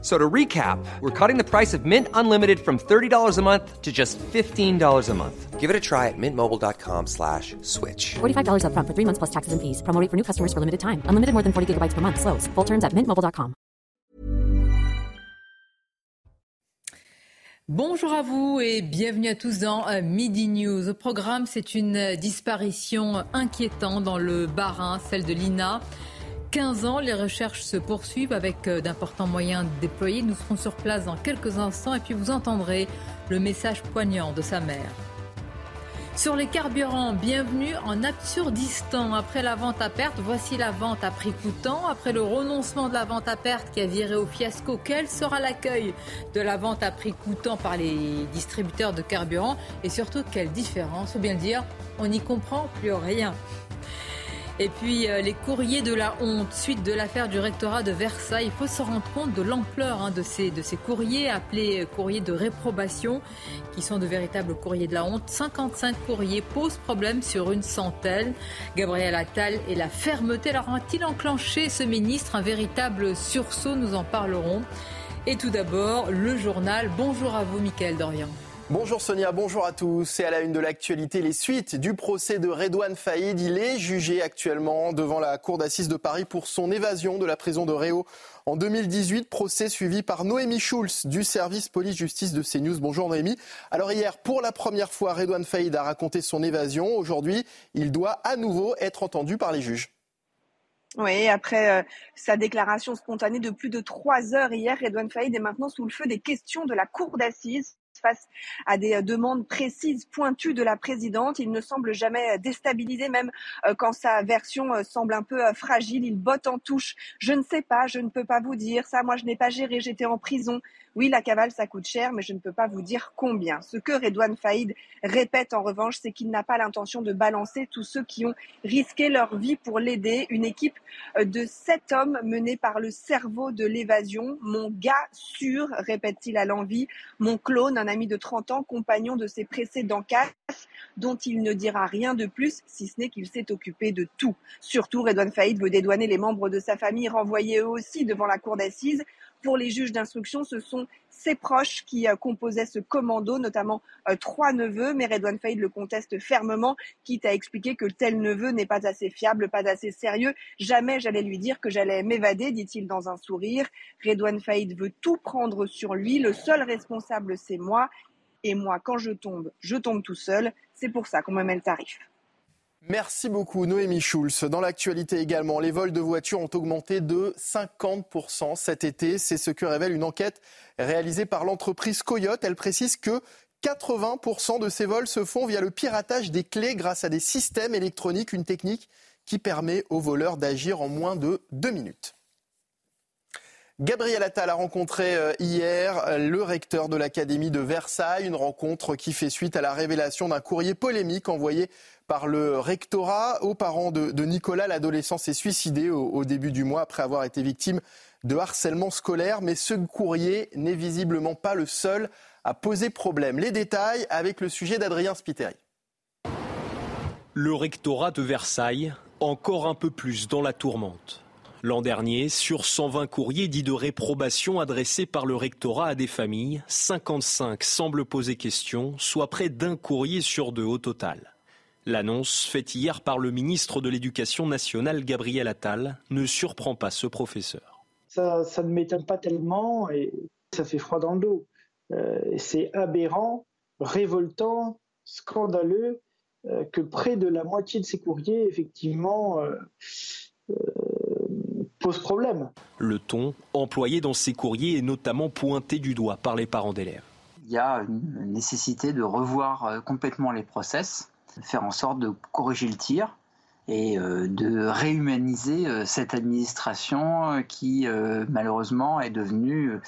So to recap, we're cutting the price of Mint Unlimited from $30 a month to just $15 a month. Give it a try at mintmobile.com slash switch. $45 up front for three months plus taxes and fees. Promo rate for new customers for limited time. Unlimited more than 40 gigabytes per month. Slows. Full terms at mintmobile.com. Bonjour à vous et bienvenue à tous dans euh, Midi News. Au programme, c'est une euh, disparition inquiétante dans le Bas-Rhin, celle de Lina. 15 ans, les recherches se poursuivent avec euh, d'importants moyens déployés. Nous serons sur place dans quelques instants et puis vous entendrez le message poignant de sa mère. Sur les carburants, bienvenue en Absurdistan. Après la vente à perte, voici la vente à prix coûtant. Après le renoncement de la vente à perte qui a viré au fiasco, quel sera l'accueil de la vente à prix coûtant par les distributeurs de carburant Et surtout, quelle différence? Ou bien dire, on n'y comprend plus rien. Et puis euh, les courriers de la honte, suite de l'affaire du rectorat de Versailles, il faut se rendre compte de l'ampleur hein, de, ces, courriers appelés euh, courriers de réprobation, qui sont de véritables courriers de la honte. 55 courriers posent problème sur une centaine. Gabriel Attal et la fermeté leur ont-ils enclenché ce ministre un véritable sursaut? Nous en parlerons. Et tout d'abord, le journal. Bonjour à vous, Mickaël Dorian. Bonjour Sonia, bonjour à tous. C'est à la une de l'actualité les suites du procès de Redouane Faïd. Il est jugé actuellement devant la cour d'assises de Paris pour son évasion de la prison de Réau en 2018. Procès suivi par Noémie Schulz du service police-justice de CNews. Bonjour Noémie. Alors hier, pour la première fois, Redouane Faïd a raconté son évasion. Aujourd'hui, il doit à nouveau être entendu par les juges. Oui, après euh, sa déclaration spontanée de plus de trois heures hier, Redouane Faïd est maintenant sous le feu des questions de la cour d'assises face à des euh, demandes précises, pointues de la présidente. Il ne semble jamais euh, déstabilisé, même euh, quand sa version semble un peu fragile. Il botte en touche. Je ne sais pas, je ne peux pas vous dire ça. Moi, je n'ai pas géré, j'étais en prison. Oui, la cavale, ça coûte cher, mais je ne peux pas vous dire combien. Ce que Redouane Faïd répète en revanche, c'est qu'il n'a pas l'intention de balancer tous ceux qui ont risqué leur vie pour l'aider. Une équipe de sept hommes menée par le cerveau de l'évasion. Mon gars sûr, répète-t-il à l'envie. Mon clone, un ami de 30 ans, compagnon de ses précédents casses, dont il ne dira rien de plus, si ce n'est qu'il s'est occupé de tout. Surtout, Redouane Faïd veut dédouaner les membres de sa famille, renvoyés eux aussi devant la cour d'assises pour les juges d'instruction, ce sont ses proches qui euh, composaient ce commando, notamment euh, trois neveux, mais Redouane Faïd le conteste fermement, quitte à expliquer que tel neveu n'est pas assez fiable, pas assez sérieux. Jamais j'allais lui dire que j'allais m'évader, dit-il dans un sourire. Redouane Faïd veut tout prendre sur lui, le seul responsable c'est moi, et moi quand je tombe, je tombe tout seul, c'est pour ça qu'on me met le tarif. Merci beaucoup Noémie Schulz. Dans l'actualité également, les vols de voitures ont augmenté de 50% cet été. C'est ce que révèle une enquête réalisée par l'entreprise Coyote. Elle précise que 80% de ces vols se font via le piratage des clés grâce à des systèmes électroniques, une technique qui permet aux voleurs d'agir en moins de deux minutes. Gabriel Attal a rencontré euh, hier euh, le recteur de l'Académie de Versailles, une rencontre qui fait suite à la révélation d'un courrier polémique envoyé par le rectorat aux parents de, Nicolas. L'adolescent s'est suicidé au, début du mois après avoir été victime de harcèlement scolaire, mais ce courrier n'est visiblement pas le seul à poser problème. Les détails avec le sujet d'Adrien Spiteri. Le rectorat de Versailles, encore un peu plus dans la tourmente. L'an dernier, sur 120 courriers dits de réprobation adressés par le rectorat à des familles, 55 semblent poser question, soit près d'un courrier sur deux au total. L'annonce faite hier par le ministre de l'Éducation nationale, Gabriel Attal, ne surprend pas ce professeur. Ça, ne m'étonne pas tellement et ça fait froid dans le dos. Euh, c'est aberrant, révoltant, scandaleux euh, que près de la moitié de ces courriers, effectivement, euh, pose problème. Le ton employé dans ces courriers est notamment pointé du doigt par les parents d'élèves. Il y a une nécessité de revoir euh, complètement les process, faire en sorte de corriger le tir et euh, de réhumaniser euh, cette administration qui malheureusement est devenue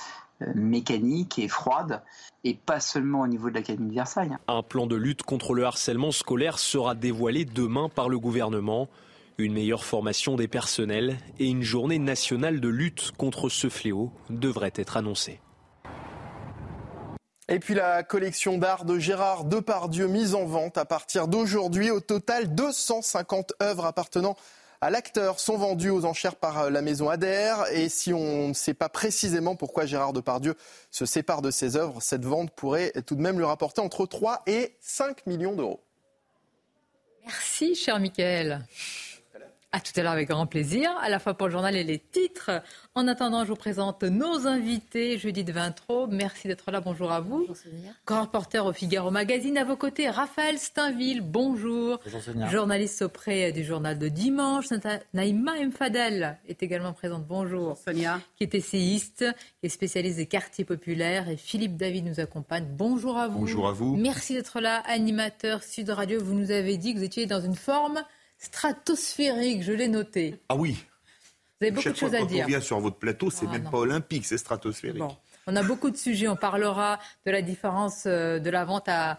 mécanique et froide, et pas seulement au niveau de l'Académie de Versailles. Un plan de lutte contre le harcèlement scolaire sera dévoilé demain par le gouvernement. Une meilleure formation des personnels et une journée nationale de lutte contre ce fléau devraient être annoncées. Et puis la collection d'art de Gérard Depardieu mise en vente à partir d'aujourd'hui. Au total, 250 œuvres appartenant à l'acteur sont vendues aux enchères par la maison Adair. Et si on ne sait pas précisément pourquoi Gérard Depardieu se sépare de ses œuvres, cette vente pourrait tout de même lui rapporter entre 3 et 5 millions d'euros. Merci, cher Michael. À tout à l'heure avec grand plaisir, à la fois pour le journal et les titres. En attendant, je vous présente nos invités. Jeudi de Vintro, merci d'être là. Bonjour à vous. Bonjour, Grand reporter au Figaro Magazine. À vos côtés, Raphaël Steinville. Bonjour. Bonjour Journaliste auprès du journal de dimanche. Naïma Mfadel est également présente. Bonjour. Sonia. Qui est essayiste, qui est spécialiste des quartiers populaires. Et Philippe David nous accompagne. Bonjour à vous. Bonjour à vous. Merci d'être là, animateur Sud Radio. Vous nous avez dit que vous étiez dans une forme stratosphérique, je l'ai noté. Ah oui. Vous avez beaucoup de choses à dire. Quand on vient sur votre plateau, c'est ah même pas olympique, c'est stratosphérique. On a beaucoup de sujets. On parlera de la différence euh, de la vente à,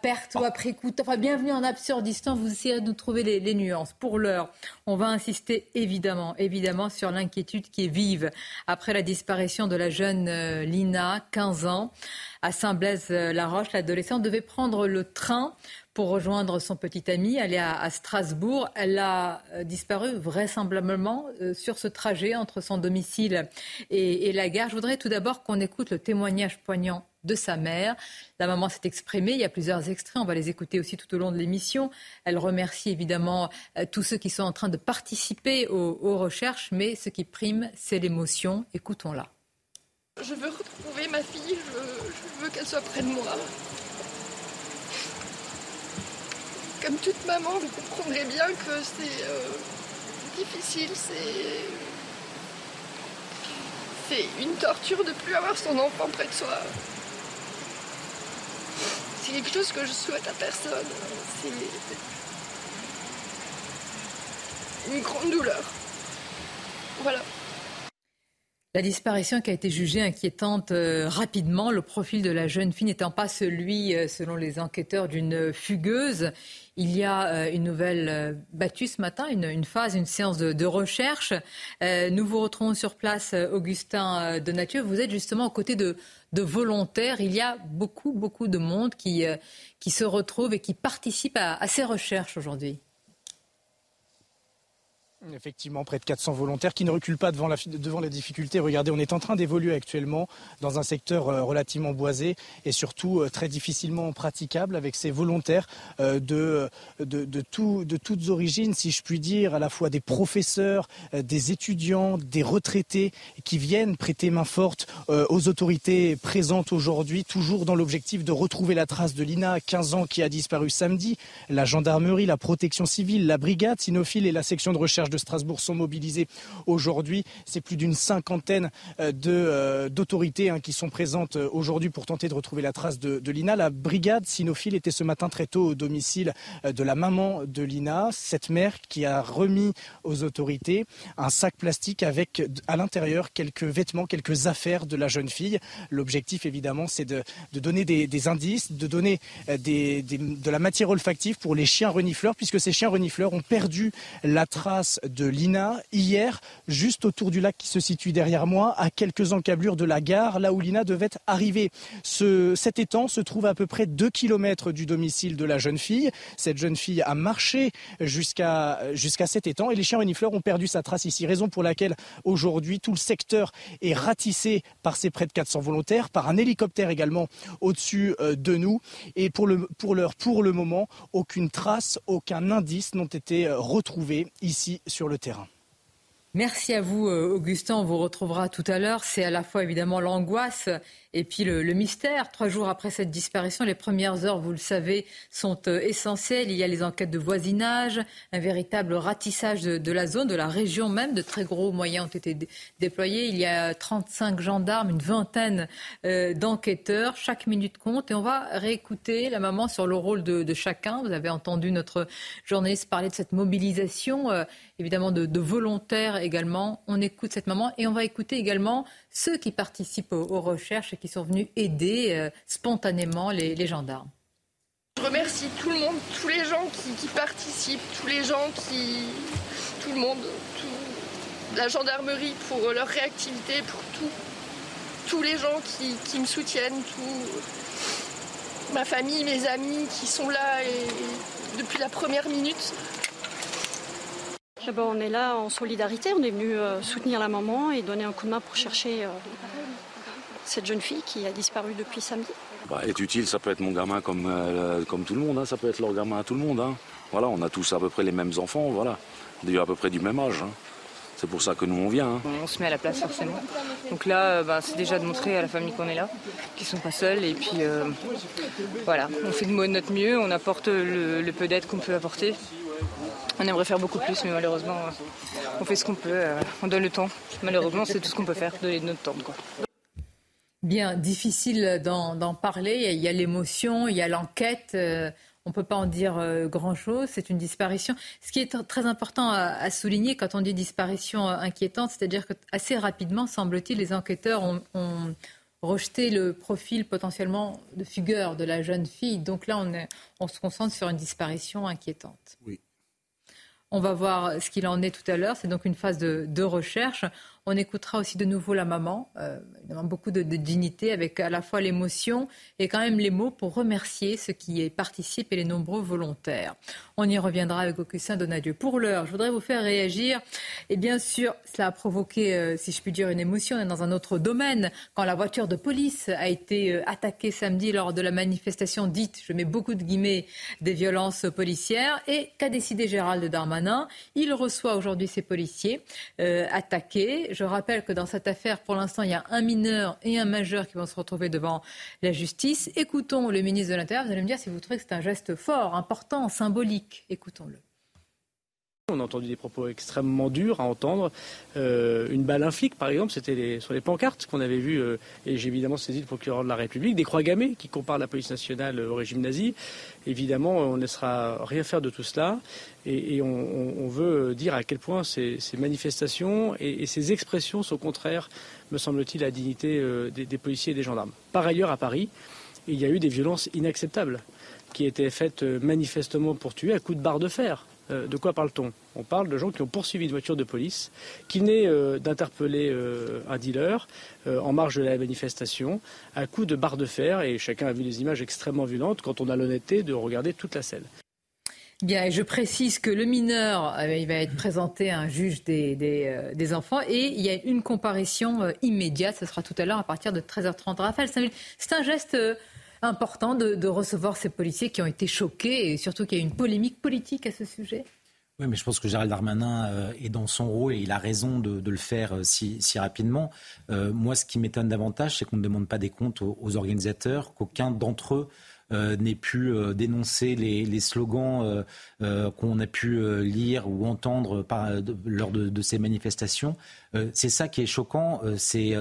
perte ou à prix coût. Enfin, bienvenue en Absurdistan. Vous essayez de nous trouver les, les nuances. Pour l'heure, on va insister évidemment, évidemment sur l'inquiétude qui est vive après la disparition de la jeune euh, Lina, 15 ans, à Saint-Blaise-la-Roche. L'adolescente devait prendre le train pour rejoindre son petit ami, aller à, à Strasbourg. Elle a euh, disparu vraisemblablement euh, sur ce trajet entre son domicile et, la gare. Je voudrais tout d'abord qu'on écoute le témoignage poignant de sa mère. La maman s'est exprimée. Il y a plusieurs extraits. On va les écouter aussi tout au long de l'émission. Elle remercie évidemment euh, tous ceux qui sont en train de participer aux, recherches, mais ce qui prime, c'est l'émotion. Écoutons-la. Je veux retrouver ma fille. Je veux qu'elle soit près de moi. Comme toute maman, vous comprendrez bien que c'est euh, difficile, c'est. C'est une torture de plus avoir son enfant près de soi. C'est quelque chose que je souhaite à personne. C'est une grande douleur. Voilà. La disparition qui a été jugée inquiétante euh, rapidement, le profil de la jeune fille n'étant pas celui, euh, selon les enquêteurs, d'une fugueuse. Il y a euh, une nouvelle battue ce matin, une, phase, une séance de, recherche. nous vous retrouvons sur place, Augustin Donatieu. Vous êtes justement aux côtés de, volontaires. Il y a beaucoup, beaucoup de monde qui, qui se retrouve et qui participe à ces recherches aujourd'hui. Effectivement, près de 400 volontaires qui ne reculent pas devant la, devant la difficulté. Regardez, on est en train d'évoluer actuellement dans un secteur euh, relativement boisé et surtout euh, très difficilement praticable avec ces volontaires euh, de, de, de, tout, de toutes origines, si je puis dire, à la fois des professeurs, des étudiants, des retraités qui viennent prêter main forte aux autorités présentes aujourd'hui, toujours dans l'objectif de retrouver la trace de Lina, 15 ans, qui a disparu samedi. La gendarmerie, la protection civile, la brigade cynophile et la section de recherche de Strasbourg sont mobilisés aujourd'hui. C'est plus d'une cinquantaine euh, euh, d'autorités hein, qui sont présentes euh, aujourd'hui pour tenter de retrouver la trace de, Lina. La brigade cynophile était ce matin très tôt au domicile de la maman de Lina, cette mère qui a remis aux autorités un sac plastique avec à l'intérieur quelques vêtements, quelques affaires de la jeune fille. L'objectif évidemment c'est de, donner des, indices, de donner de la matière olfactive pour les chiens renifleurs puisque ces chiens renifleurs ont perdu la trace de Lina hier, juste autour du lac qui se situe derrière moi, à quelques encablures de la gare, là où Lina devait arriver. Ce, cet étang se trouve à peu près 2 km du domicile de la jeune fille. Cette jeune fille a marché jusqu'à cet étang et les chiens renifleurs ont perdu sa trace ici. Raison pour laquelle aujourd'hui tout le secteur est ratissé par ces près de 400 volontaires, par un hélicoptère également au-dessus euh, de nous. Et pour le pour l'heure, pour le moment, aucune trace, aucun indice n'ont été euh, retrouvés ici le terrain. Merci à vous, euh, Augustin. On vous retrouvera tout à l'heure. C'est à la fois évidemment l'angoisse et puis le, mystère, trois jours après cette disparition, les premières heures, vous le savez, sont euh, essentielles. Il y a les enquêtes de voisinage, un véritable ratissage de, la zone, de la région même. De très gros moyens ont été déployés. Il y a 35 gendarmes, une vingtaine euh, d'enquêteurs. Chaque minute compte. Et on va réécouter la maman sur le rôle de, chacun. Vous avez entendu notre journaliste parler de cette mobilisation, euh, évidemment de, de volontaires également. On écoute cette maman et on va écouter également ceux qui participent aux, recherches et qui sont venus aider euh, spontanément les, gendarmes. Je remercie tout le monde, tous les gens qui, participent, tous les gens qui. tout le monde, la gendarmerie pour leur réactivité, pour tout, tous les gens qui, me soutiennent, ma famille, mes amis qui sont là et, depuis la première minute. On est là en solidarité, on est venu euh, soutenir la maman et donner un coup de main pour chercher euh, cette jeune fille qui a disparu depuis samedi. Bah, être utile, ça peut être mon gamin comme, euh, comme tout le monde, hein. ça peut être leur gamin à tout le monde. Hein. Voilà, on a tous à peu près les mêmes enfants, voilà. D'ailleurs à peu près du même âge. Hein. C'est pour ça que nous on vient. Hein. On se met à la place forcément. Donc là, euh, bah, c'est déjà de montrer à la famille qu'on est là, qu'ils sont pas seuls. Et puis euh, voilà, on fait de notre mieux, on apporte le, peu d'aide qu'on peut apporter. On aimerait faire beaucoup plus, mais malheureusement, euh, on fait ce qu'on peut, on donne le temps. Malheureusement, c'est tout ce qu'on peut faire, donner de notre temps. Bien, difficile d'en parler. Il y a l'émotion, il y a l'enquête on ne peut pas en dire euh, grand-chose. C'est une disparition. Ce qui est très important à, souligner quand on dit disparition euh, inquiétante, c'est-à-dire que assez rapidement, semble-t-il, les enquêteurs ont, rejeté le profil potentiellement de figure de la jeune fille. Donc là, on, se concentre sur une disparition inquiétante. Oui. On va voir ce qu'il en est tout à l'heure. C'est donc une phase de recherche. On écoutera aussi de nouveau la maman, euh, beaucoup de, dignité, avec à la fois l'émotion et quand même les mots pour remercier ceux qui y participent et les nombreux volontaires. On y reviendra avec Augustin Donadieu. Pour l'heure, je voudrais vous faire réagir. Et bien sûr, cela a provoqué, euh, si je puis dire, une émotion. On est dans un autre domaine. Quand la voiture de police a été euh, attaquée samedi lors de la manifestation dite, je mets beaucoup de guillemets, des violences policières. Et qu'a décidé Gérald Darmanin? Il reçoit aujourd'hui ces policiers euh, attaqués. Je rappelle que dans cette affaire, pour l'instant, il y a un mineur et un majeur qui vont se retrouver devant la justice. Écoutons le ministre de l'Intérieur. Vous allez me dire si vous trouvez que c'est un geste fort, important, symbolique. Écoutons-le. On a entendu des propos extrêmement durs à entendre. Euh, une balle inflique, par exemple, c'était sur les pancartes qu'on avait vues, euh, et j'ai évidemment saisi le procureur de la République, des croix gammées qui comparent la police nationale au régime nazi. Évidemment, on ne laissera rien faire de tout cela, et, on, veut dire à quel point ces, manifestations et, ces expressions sont contraires, me semble-t-il, à la dignité euh, des policiers et des gendarmes. Par ailleurs, à Paris, il y a eu des violences inacceptables qui étaient faites manifestement pour tuer à coups de barre de fer. Euh, de quoi parle-t-on? On parle de gens qui ont poursuivi une voiture de police, qui venaient euh, d'interpeller euh, un dealer en marge de la manifestation, à coups de barre de fer, et chacun a vu des images extrêmement violentes quand on a l'honnêteté de regarder toute la scène. Bien, et je précise que le mineur, il va être présenté à un juge des, des, enfants et il y a une comparution immédiate, ce sera tout à l'heure à partir de 13h30. Raphaël, c'est un geste important de, recevoir ces policiers qui ont été choqués et surtout qu'il y a une polémique politique à ce sujet oui, mais je pense que Gérald Darmanin euh, est dans son rôle et il a raison de, le faire euh, si, rapidement. Euh, moi, ce qui m'étonne davantage, c'est qu'on ne demande pas des comptes aux organisateurs, qu'aucun d'entre eux n'ait pu euh, dénoncer les, slogans euh, qu'on a pu lire ou entendre lors de, ces manifestations. c'est ça qui est choquant, c'est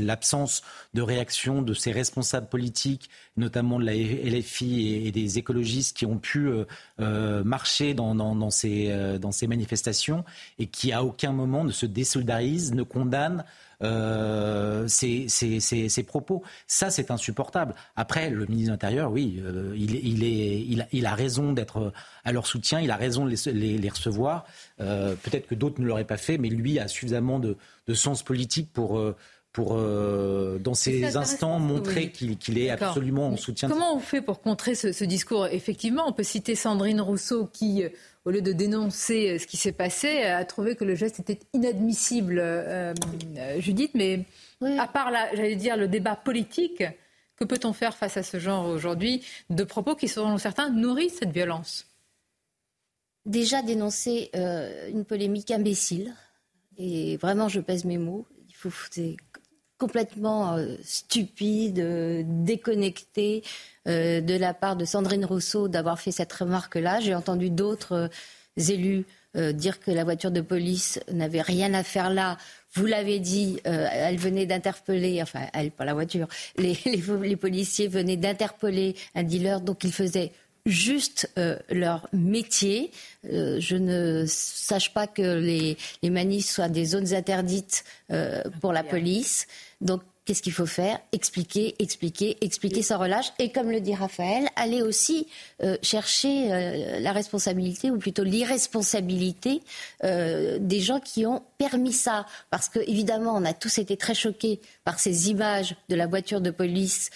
l'absence de réaction de ces responsables politiques, notamment de la LFI et, des écologistes qui ont pu marcher dans, ces, dans ces manifestations et qui à aucun moment ne se désolidarisent, ne condamnent euh, propos. Ça, c'est insupportable. Après, le ministre de l'Intérieur, oui, euh, il, il, est, il, il, a raison d'être à leur soutien, il a raison de les, les, recevoir. Euh, peut-être que d'autres ne l'auraient pas fait, mais lui a suffisamment de, de sens politique pour pour, dans ces instants, montrer qu'il est absolument en soutien. Comment on fait pour contrer ce, ce, discours? Effectivement, on peut citer Sandrine Rousseau qui, au lieu de dénoncer euh, ce qui s'est passé, a trouvé que le geste était inadmissible, euh, euh, Judith. Mais à part, j'allais dire, le débat politique, que peut-on faire face à ce genre aujourd'hui de propos qui, selon certains, nourrissent cette violence? Déjà dénoncer une polémique imbécile, et vraiment, je pèse mes mots. Il faut, complètement stupide, déconnecté. Euh, de la part de Sandrine Rousseau d'avoir fait cette remarque-là. J'ai entendu d'autres euh, élus euh, dire que la voiture de police n'avait rien à faire là. Vous l'avez dit, elle venait d'interpeller, enfin, elle, pas la voiture, les, policiers venaient d'interpeller un dealer, donc il faisait juste leur métier. je ne sache pas que les, les manifs soient des zones interdites pour la police. Donc Qu'est-ce qu'il faut faire? Expliquer, expliquer, expliquer sans relâche. Et comme le dit Raphaël, aller aussi euh, chercher euh, la responsabilité, ou plutôt l'irresponsabilité euh, des gens qui ont permis ça. Parce que, évidemment, on a tous été très choqués par ces images de la voiture de police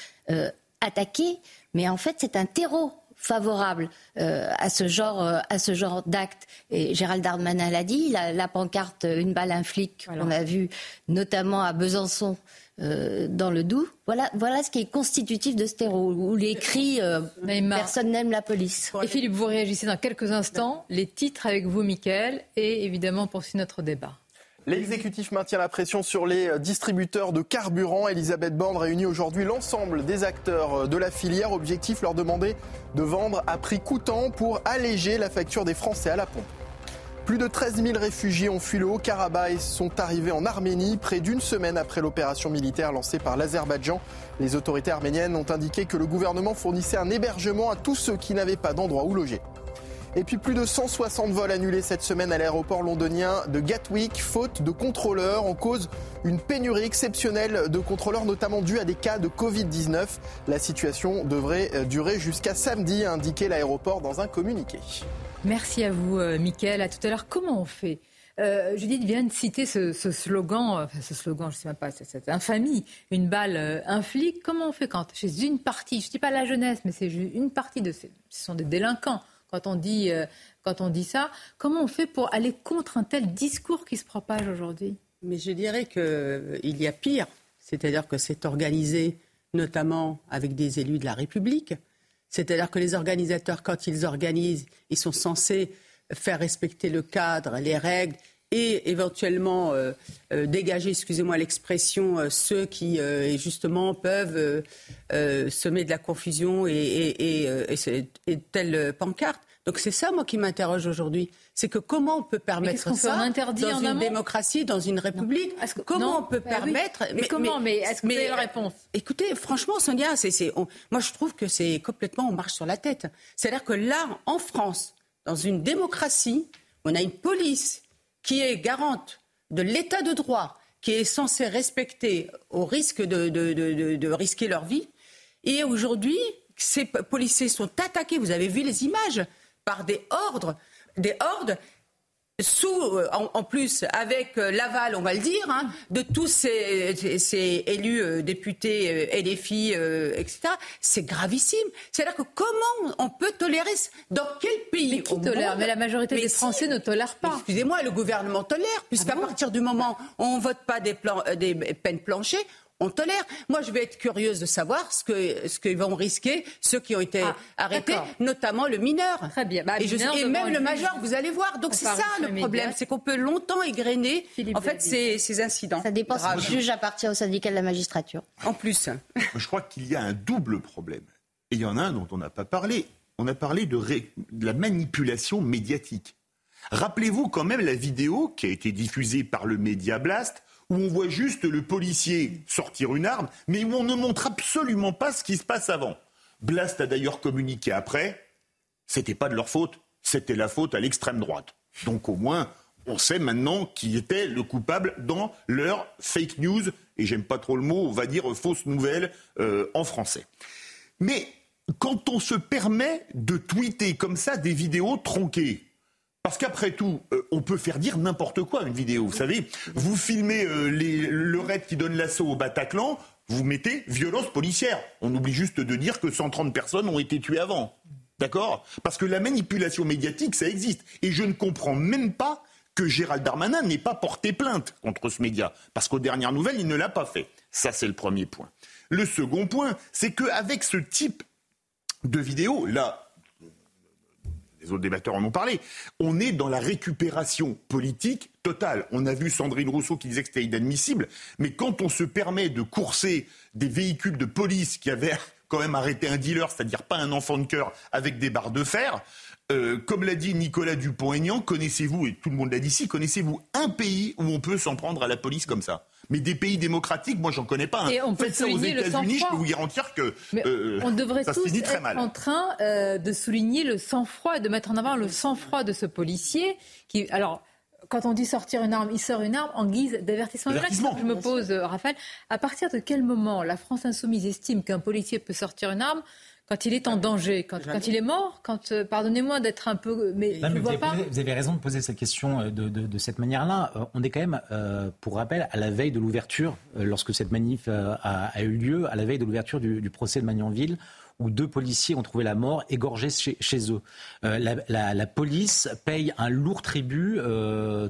attaquée. Mais en fait, c'est un terreau favorable à ce genre, à ce genre d'acte. Et Gérald Darmanin l'a dit, la, pancarte Une balle, un flic, on a vu notamment à Besançon euh, dans le Doubs. Voilà, voilà ce qui est constitutif de stéro, où les cris euh, personne n'aime la police. Et Philippe, vous réagissez dans quelques instants. Les titres avec vous, Mickaël, et évidemment poursuit notre débat. L'exécutif maintient la pression sur les distributeurs de carburant. Elisabeth Borne réunit aujourd'hui l'ensemble des acteurs de la filière. Objectif leur demander de vendre à prix coûtant pour alléger la facture des Français à la pompe. Plus de 13 000 réfugiés ont fui le Haut-Karabakh et sont arrivés en Arménie près d'une semaine après l'opération militaire lancée par l'Azerbaïdjan. Les autorités arméniennes ont indiqué que le gouvernement fournissait un hébergement à tous ceux qui n'avaient pas d'endroit où loger. Et puis plus de 160 vols annulés cette semaine à l'aéroport londonien de Gatwick, faute de contrôleurs, en cause une pénurie exceptionnelle de contrôleurs, notamment due à des cas de Covid-19. La situation devrait durer jusqu'à samedi, a indiqué l'aéroport dans un communiqué. Merci à vous, euh, Mickaël. À tout à l'heure. Comment on fait? Euh, Judith vient de citer ce, slogan, euh, enfin ce slogan, je ne sais même pas, cette infamie, une balle, euh, un flic. Comment on fait quand, chez une partie, je ne dis pas la jeunesse, mais c'est une partie de ces, ce sont des délinquants, quand on dit, quand on dit ça, comment on fait pour aller contre un tel discours qui se propage aujourd'hui? Mais je dirais qu'il y a pire, c'est-à-dire que c'est organisé notamment avec des élus de la République, c'est-à-dire que les organisateurs, quand ils organisent, ils sont censés faire respecter le cadre, les règles et éventuellement euh, euh, dégager, excusez-moi l'expression, euh, ceux qui justement peuvent semer de la confusion et, et, et, et telle pancarte. Donc c'est ça, moi, qui m'interroge aujourd'hui. C'est que comment on peut permettre ça? Dans une démocratie, dans une république? Comment on peut bah permettre Mais, comment? Mais est-ce que vous avez la réponse? Écoutez, franchement, Sonia, c'est, moi je trouve que c'est complètement on marche sur la tête. C'est-à-dire que là, en France, dans une démocratie, on a une police qui est garante de l'état de droit, qui est censée respecter au risque de risquer leur vie. Et aujourd'hui, ces policiers sont attaqués. Vous avez vu les images par des ordres, des hordes sous, euh, en, plus, avec euh, l'aval, on va le dire, hein, de tous ces, élus, euh, députés, LFI, etc., c'est gravissime. C'est-à-dire que comment on peut tolérer Dans quel pays Mais qui tolère? Mais la majorité des Français ne tolèrent pas. Excusez-moi, le gouvernement tolère, puisqu'à ah partir du moment où on ne vote pas des, des peines planchées, on tolère. Moi, je vais être curieuse de savoir ce que ce qu'ils vont risquer ceux qui ont été ah, arrêtés, notamment le mineur. Très bien. Bah, et, même le major, vous allez voir. Donc c'est ça le problème, c'est qu'on peut longtemps égrener en fait ces, incidents. Ça dépend si le juge appartient au syndicat de la magistrature. En plus. Je crois qu'il y a un double problème. Et il y en a un dont on n'a pas parlé. On a parlé de, de la manipulation médiatique. Rappelez-vous quand même la vidéo qui a été diffusée par le Média Blast où on voit juste le policier sortir une arme, mais où on ne montre absolument pas ce qui se passe avant. Blast a d'ailleurs communiqué après, c'était pas de leur faute, c'était la faute à l'extrême droite. Donc au moins, on sait maintenant qui était le coupable dans leur fake news, et j'aime pas trop le mot, on va dire fausse nouvelle euh, en français. Mais quand on se permet de tweeter comme ça des vidéos tronquées, parce qu'après tout, euh, on peut faire dire n'importe quoi une vidéo. Vous savez, vous filmez euh, le raid qui donne l'assaut au Bataclan, vous mettez violence policière. On oublie juste de dire que 130 personnes ont été tuées avant. D'accord? Parce que la manipulation médiatique, ça existe. Et je ne comprends même pas que Gérald Darmanin n'ait pas porté plainte contre ce média. Parce qu'aux dernières nouvelles, il ne l'a pas fait. Ça, c'est le premier point. Le second point, c'est qu'avec ce type de vidéo, là, les autres débatteurs en ont parlé, on est dans la récupération politique totale. On a vu Sandrine Rousseau qui disait que c'était inadmissible, mais quand on se permet de courser des véhicules de police qui avaient quand même arrêté un dealer, c'est-à-dire pas un enfant de cœur, avec des barres de fer, Euh, comme l'a dit Nicolas Dupont-Aignan, connaissez-vous, et tout le monde l'a dit ici, connaissez-vous un pays où on peut s'en prendre à la police comme ça? Mais des pays démocratiques, moi, j'en connais pas. Hein. Et on peut Faites ça aux États-Unis, je peux vous garantir que euh, on devrait ça se tous finit très être mal. en train euh, de souligner le sang-froid, de mettre en avant le sang-froid de ce policier qui, alors. Quand on dit sortir une arme, il sort une arme en guise d'avertissement. Voilà la question que je me pose, euh, Raphaël. À partir de quel moment la France insoumise estime qu'un policier peut sortir une arme quand il est en danger, quand, quand il est mort, quand, euh, pardonnez-moi d'être un peu, mais Non, je mais ne vous, avez vous raison de poser cette question euh, de, de- de cette manière-là. Euh, On est quand même, euh, pour rappel, à la veille de l'ouverture, lorsque cette manif a, a eu lieu, à la veille de l'ouverture du, du procès de Magnanville, où deux policiers ont trouvé la mort égorgés chez, chez eux. La, la- la police paye un lourd tribut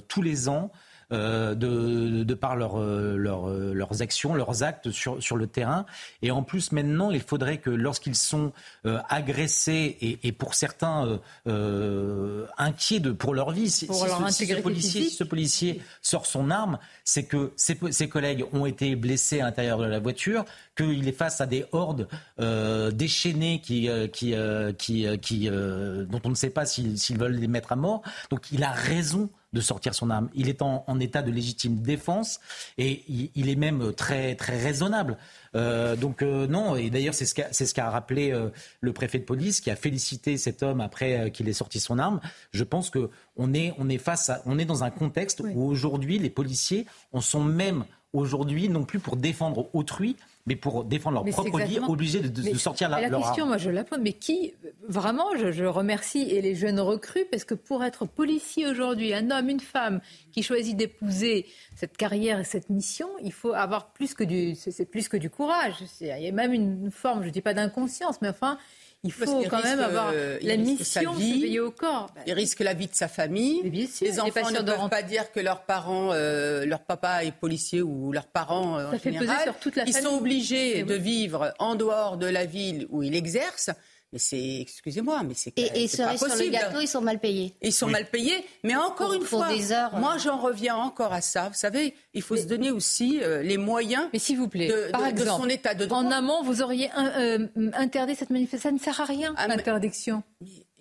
tous les ans. Euh, de, de par leur, euh, leur, euh, leurs actions, leurs actes sur, sur le terrain. Et en plus, maintenant, il faudrait que lorsqu'ils sont euh, agressés et, et pour certains euh, inquiets de, pour leur vie, si, Pour si leur ce, si ce intégrité policier, physique. si ce policier sort son arme, c'est que ses, ses collègues ont été blessés à l'intérieur de la voiture, qu'il est face à des hordes euh, déchaînées qui, euh, qui, euh, qui, qui, dont on ne sait pas s'ils veulent les mettre à mort. Donc il a raison de sortir son arme. Il est en, en état de légitime défense et il, il est même très, très raisonnable. Euh, donc euh, non, et d'ailleurs c'est ce qu'a ce rappelé euh, le préfet de police qui a félicité cet homme après euh, qu'il ait sorti son arme. Je pense que on est, on est face à, on est dans un contexte où aujourd'hui les policiers en sont même aujourd'hui non plus pour défendre autrui, mais pour défendre leur Mais propre vie, obligés de, de- de sortir la, la leur question, arme. moi, je la pose. Mais qui, vraiment, je, je remercie et les jeunes recrues, parce que pour être policier aujourd'hui, un homme, une femme qui choisit d'épouser cette carrière et cette mission, il faut avoir plus que du, c'est plus que du courage. C'est- Il y a même une forme, je dis pas d'inconscience, mais enfin, il faut quand même avoir euh, la mission vie. surveillée au corps. Il risque la vie de sa famille. sûr, il les enfants ne de peuvent rentrer. pas dire que leurs parents, euh, leur papa est policier ou leurs parents euh, en Ça fait peser général. sur toute la Ils famille. sont obligés Eh oui. de vivre en dehors de la ville où ils exercent. Mais c'est, excusez-moi, mais c'est Et, et c'est pas sur le possible. gâteau, ils sont mal payés. Ils sont mal payés, mais encore Pour- une pour fois, des heures, moi euh. j'en reviens encore à ça. Vous savez, il faut se donner aussi euh, les moyens Mais s'il vous plaît, de, par de- son état de droit. en amont, vous auriez un- euh, interdit cette manifestation. Ça ne sert à rien, Ah, mais- l'interdiction.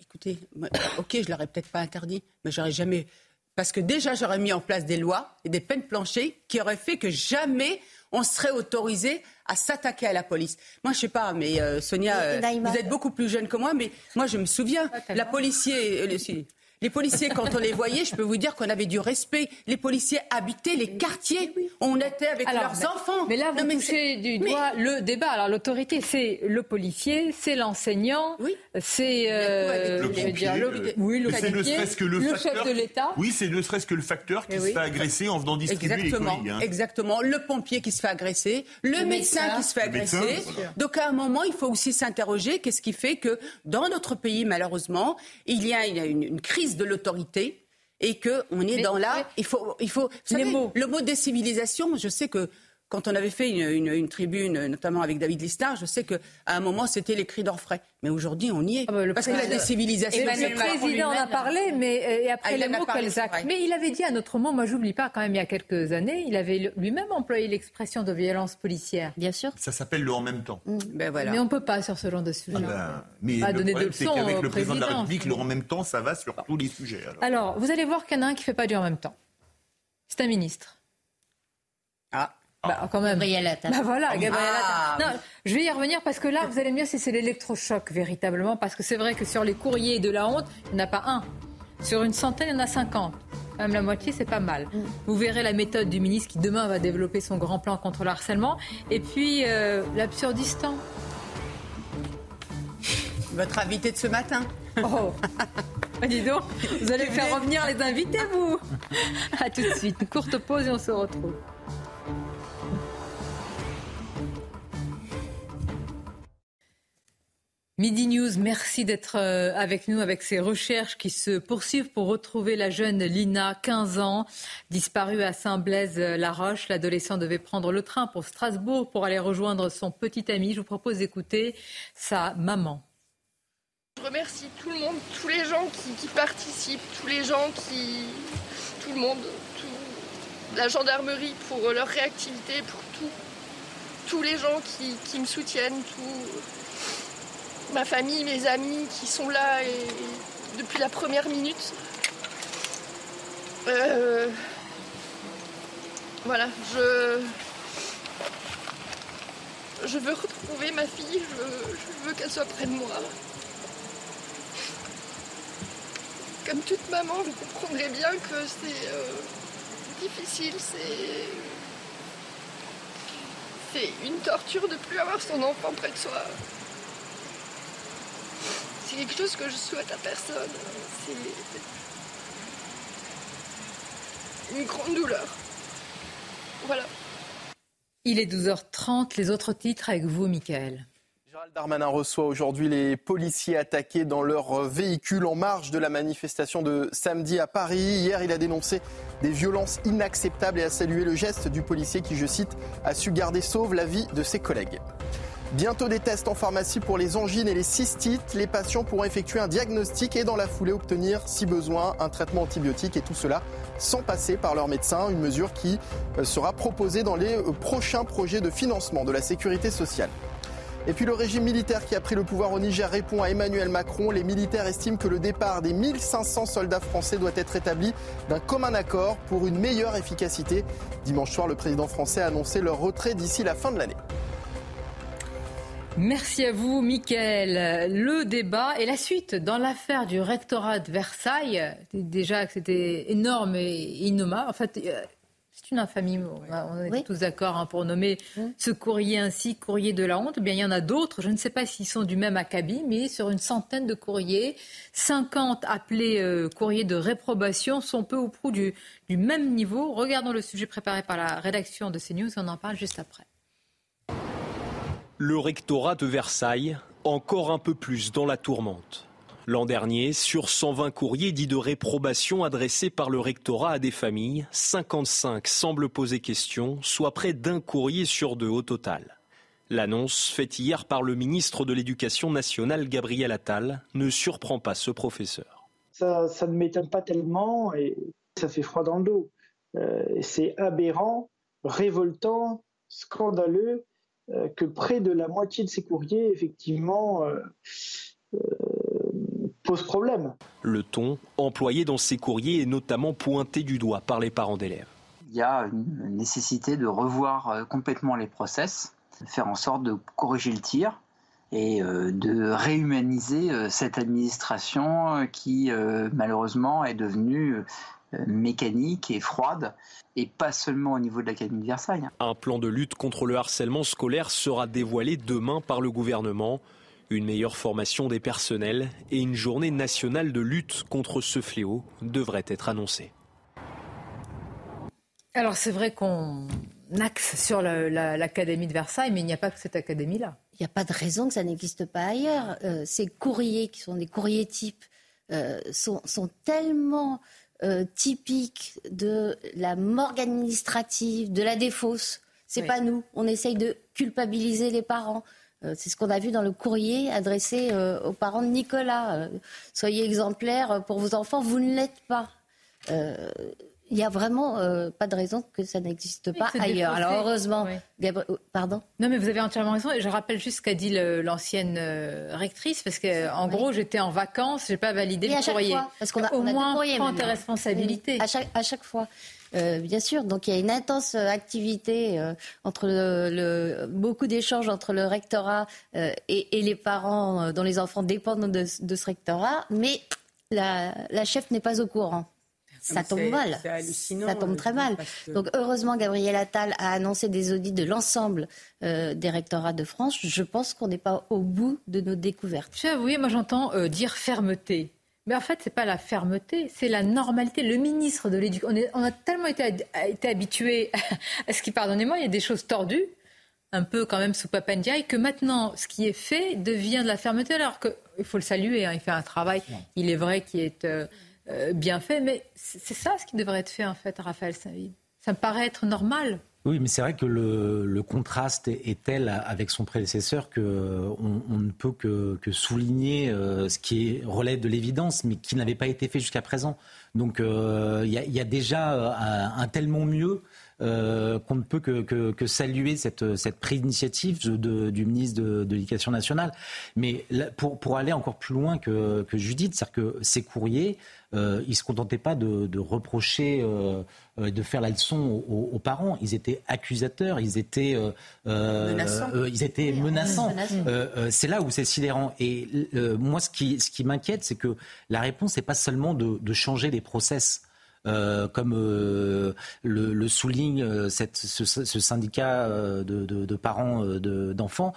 Écoutez, moi, ok, je l'aurais peut-être pas interdit, mais j'aurais jamais. Parce que déjà, j'aurais mis en place des lois et des peines planchées qui auraient fait que jamais on serait autorisé à s'attaquer à la police. Moi, je sais pas, mais euh, Sonia, euh, vous êtes beaucoup plus jeune que moi, mais moi, je me souviens, la policier, euh, les policiers, quand on les voyait, je peux vous dire qu'on avait du respect. Les policiers habitaient les quartiers. On était avec Alors, leurs mais- enfants. Mais là, vous Non, mais touchez c'est- du mais- doigt le débat. Alors, l'autorité, c'est le policier, c'est l'enseignant, c'est euh, Le pompier, le- euh, oui, le mais c'est ne pompier, serait-ce que le, le facteur chef de l'État. Oui, c'est ne serait-ce que le facteur qui Eh se oui. fait agresser en venant distribuer Exactement, les colis. hein. exactement. Le pompier qui se fait agresser, le, Le médecin, médecin. qui se fait médecin, agresser. voilà. Donc à un moment, il faut aussi s'interroger qu'est-ce qui fait que dans notre pays, malheureusement, il y a une crise de l'autorité et que on est Mais- dans là. Il faut, il faut. vous savez. Le mot décivilisation, je sais que. Quand on avait fait une, une- une tribune, notamment avec David Listard, je sais qu'à un moment, c'était les cris d'orfraie. Mais aujourd'hui, on y est. Ah bah, le Parce que la décivilisation, c'est le président en a parlé, mais euh, et après Ah, il les mots c'est vrai. Mais il avait dit un autre mot, moi j'oublie pas quand même il y a quelques années, il avait lui-même employé l'expression de violence policière. Bien sûr. Ça s'appelle le en même temps. Ben voilà. Mais on peut pas sur ce genre de sujet. Ah ben, mais Pas le donner de problème, c'est leçons qu'avec le président de la. République, le en même temps, ça va sur tous les sujets. alors. Alors, vous allez voir qu'il y en a un qui fait pas du en même temps. C'est un ministre. Ah. Bah, quand même. Gabriel Attal. Bah voilà, Gabriel Ah, Attal. Non, je vais y revenir parce que là, vous allez me dire si c'est l'électrochoc véritablement, parce que c'est vrai que sur les courriers de la honte, il n'y en a pas un. Sur une centaine, il y en a 50. Même la moitié, c'est pas mal. Vous verrez la méthode du ministre qui demain va développer son grand plan contre le harcèlement. Et puis, euh, l'absurdistan. Votre invité de ce matin. Oh Ah, Dis donc, vous allez faire revenir les invités, vous À tout de suite. Une courte pause et on se retrouve. Midi News, merci d'être euh, avec nous avec ces recherches qui se poursuivent pour retrouver la jeune Lina, 15 ans, disparue à Saint-Blaise-la-Roche. L'adolescent devait prendre le train pour Strasbourg pour aller rejoindre son petit ami. Je vous propose d'écouter sa maman. Je remercie tout le monde, tous les gens qui, participent, tous les gens qui. tout le monde, la gendarmerie pour leur réactivité, pour tout. Tous les gens qui, qui me soutiennent, tout. Ma famille, mes amis qui sont là et depuis la première minute. Euh, voilà, je. Veux retrouver ma fille, je, veux qu'elle soit près de moi. Comme toute maman, vous comprendrez bien que c'est euh, difficile, c'est. C'est une torture de plus avoir son enfant près de soi. C'est quelque chose que je souhaite à personne. C'est une grande douleur. Voilà. Il est 12h30. Les autres titres avec vous, Michael. Gérald Darmanin reçoit aujourd'hui les policiers attaqués dans leur véhicule en marge de la manifestation de samedi à Paris. Hier, il a dénoncé des violences inacceptables et a salué le geste du policier qui, je cite, a su garder sauve la vie de ses collègues. Bientôt des tests en pharmacie pour les angines et les cystites. Les patients pourront effectuer un diagnostic et dans la foulée obtenir, si besoin, un traitement antibiotique et tout cela sans passer par leur médecin. Une mesure qui euh, sera proposée dans les euh, prochains projets de financement de la sécurité sociale. Et puis le régime militaire qui a pris le pouvoir au Niger répond à Emmanuel Macron. Les militaires estiment que le départ des 1500 soldats français doit être établi d'un commun accord pour une meilleure efficacité. Dimanche soir, le président français a annoncé leur retrait d'ici la fin de l'année. Merci à vous, Mickaël. Le débat et la suite dans l'affaire du rectorat de Versailles. Déjà que c'était énorme et innommable. En fait, euh, c'est une infamie. On est tous d'accord hein, pour nommer ce courrier ainsi courrier de la honte. Eh bien, il y en a d'autres. Je ne sais pas s'ils sont du même acabit, mais sur une centaine de courriers, 50 appelés euh, courriers de réprobation sont peu ou prou du, du même niveau. Regardons le sujet préparé par la rédaction de CNews. On en parle juste après. Le rectorat de Versailles, encore un peu plus dans la tourmente. L'an dernier, sur 120 courriers dits de réprobation adressés par le rectorat à des familles, 55 semblent poser question, soit près d'un courrier sur deux au total. L'annonce faite hier par le ministre de l'Éducation nationale, Gabriel Attal, ne surprend pas ce professeur. Ça, ne m'étonne pas tellement et ça fait froid dans le dos. Euh, c'est aberrant, révoltant, scandaleux que près de la moitié de ces courriers, effectivement, euh, euh, posent problème. Le ton employé dans ces courriers est notamment pointé du doigt par les parents d'élèves. Il y a une nécessité de revoir complètement les process, faire en sorte de corriger le tir et de réhumaniser cette administration qui malheureusement est devenue mécanique et froide et pas seulement au niveau de l'Académie de Versailles. Un plan de lutte contre le harcèlement scolaire sera dévoilé demain par le gouvernement. Une meilleure formation des personnels et une journée nationale de lutte contre ce fléau devraient être annoncées. Alors c'est vrai qu'on axe sur l'Académie de Versailles, mais il n'y a pas que cette académie-là. Il n'y a pas de raison que ça n'existe pas ailleurs. Euh, ces courriers, qui sont des courriers types, euh, sont, sont, tellement euh, typique de la morgue administrative, de la défausse. C'est pas nous. On essaye de culpabiliser les parents. Euh, c'est ce qu'on a vu dans le courrier adressé euh, aux parents de Nicolas. soyez exemplaires pour vos enfants, vous ne l'êtes pas il n'y a vraiment euh, pas de raison que ça n'existe pas ailleurs. Alors heureusement, euh, pardon. Non, mais vous avez entièrement raison. Et je rappelle juste ce qu'a dit l'ancienne euh, rectrice, parce qu'en gros, j'étais en vacances, j'ai pas validé le courrier. parce qu'on a au moins prends tes responsabilités. À chaque, à chaque fois. bien sûr, donc il y a une intense activité entre le, beaucoup d'échanges entre le rectorat et, les parents dont les enfants dépendent de, de ce rectorat, mais la, la chef n'est pas au courant ça tombe mal. Ça tombe très mal. Donc heureusement, Gabriel Attal a annoncé des audits de l'ensemble euh, des rectorats de France. Je pense qu'on n'est pas au bout de nos découvertes. Je oui, moi j'entends euh, dire fermeté. Mais en fait, c'est pas la fermeté, c'est la normalité. Le ministre de l'Éducation, on, a tellement été, été habitué à ce qui, pardonnez-moi, il y a des choses tordues, un peu quand même sous Papandiaï, que maintenant, ce qui est fait devient de la fermeté, alors qu'il faut le saluer, hein, il fait un travail, il est vrai, qui est euh, euh, bien fait. Mais c'est ça ce qui devrait être fait, en fait, Raphaël Savid. Ça me paraît être normal. Oui, mais c'est vrai que le, contraste est, tel avec son prédécesseur qu'on on ne peut que, souligner euh, ce qui relève de l'évidence, mais qui n'avait pas été fait jusqu'à présent. Donc euh, il y, a déjà un, tellement mieux euh, qu'on ne peut que, saluer cette, cette prise d'initiative du ministre de, l'éducation nationale. Mais pour, pour aller encore plus loin que, que Judith, c'est-à-dire que ces courriers, euh, ils ne se contentaient pas de, reprocher, euh, euh, de faire la leçon aux, parents. Ils étaient accusateurs, ils étaient, menaçants. ils étaient menaçants. c'est là où c'est sidérant. Et moi, ce qui, ce qui m'inquiète, c'est que la réponse n'est pas seulement de, de changer les process. Euh, comme euh, le, souligne euh, cette, ce, syndicat de, parents d'enfants,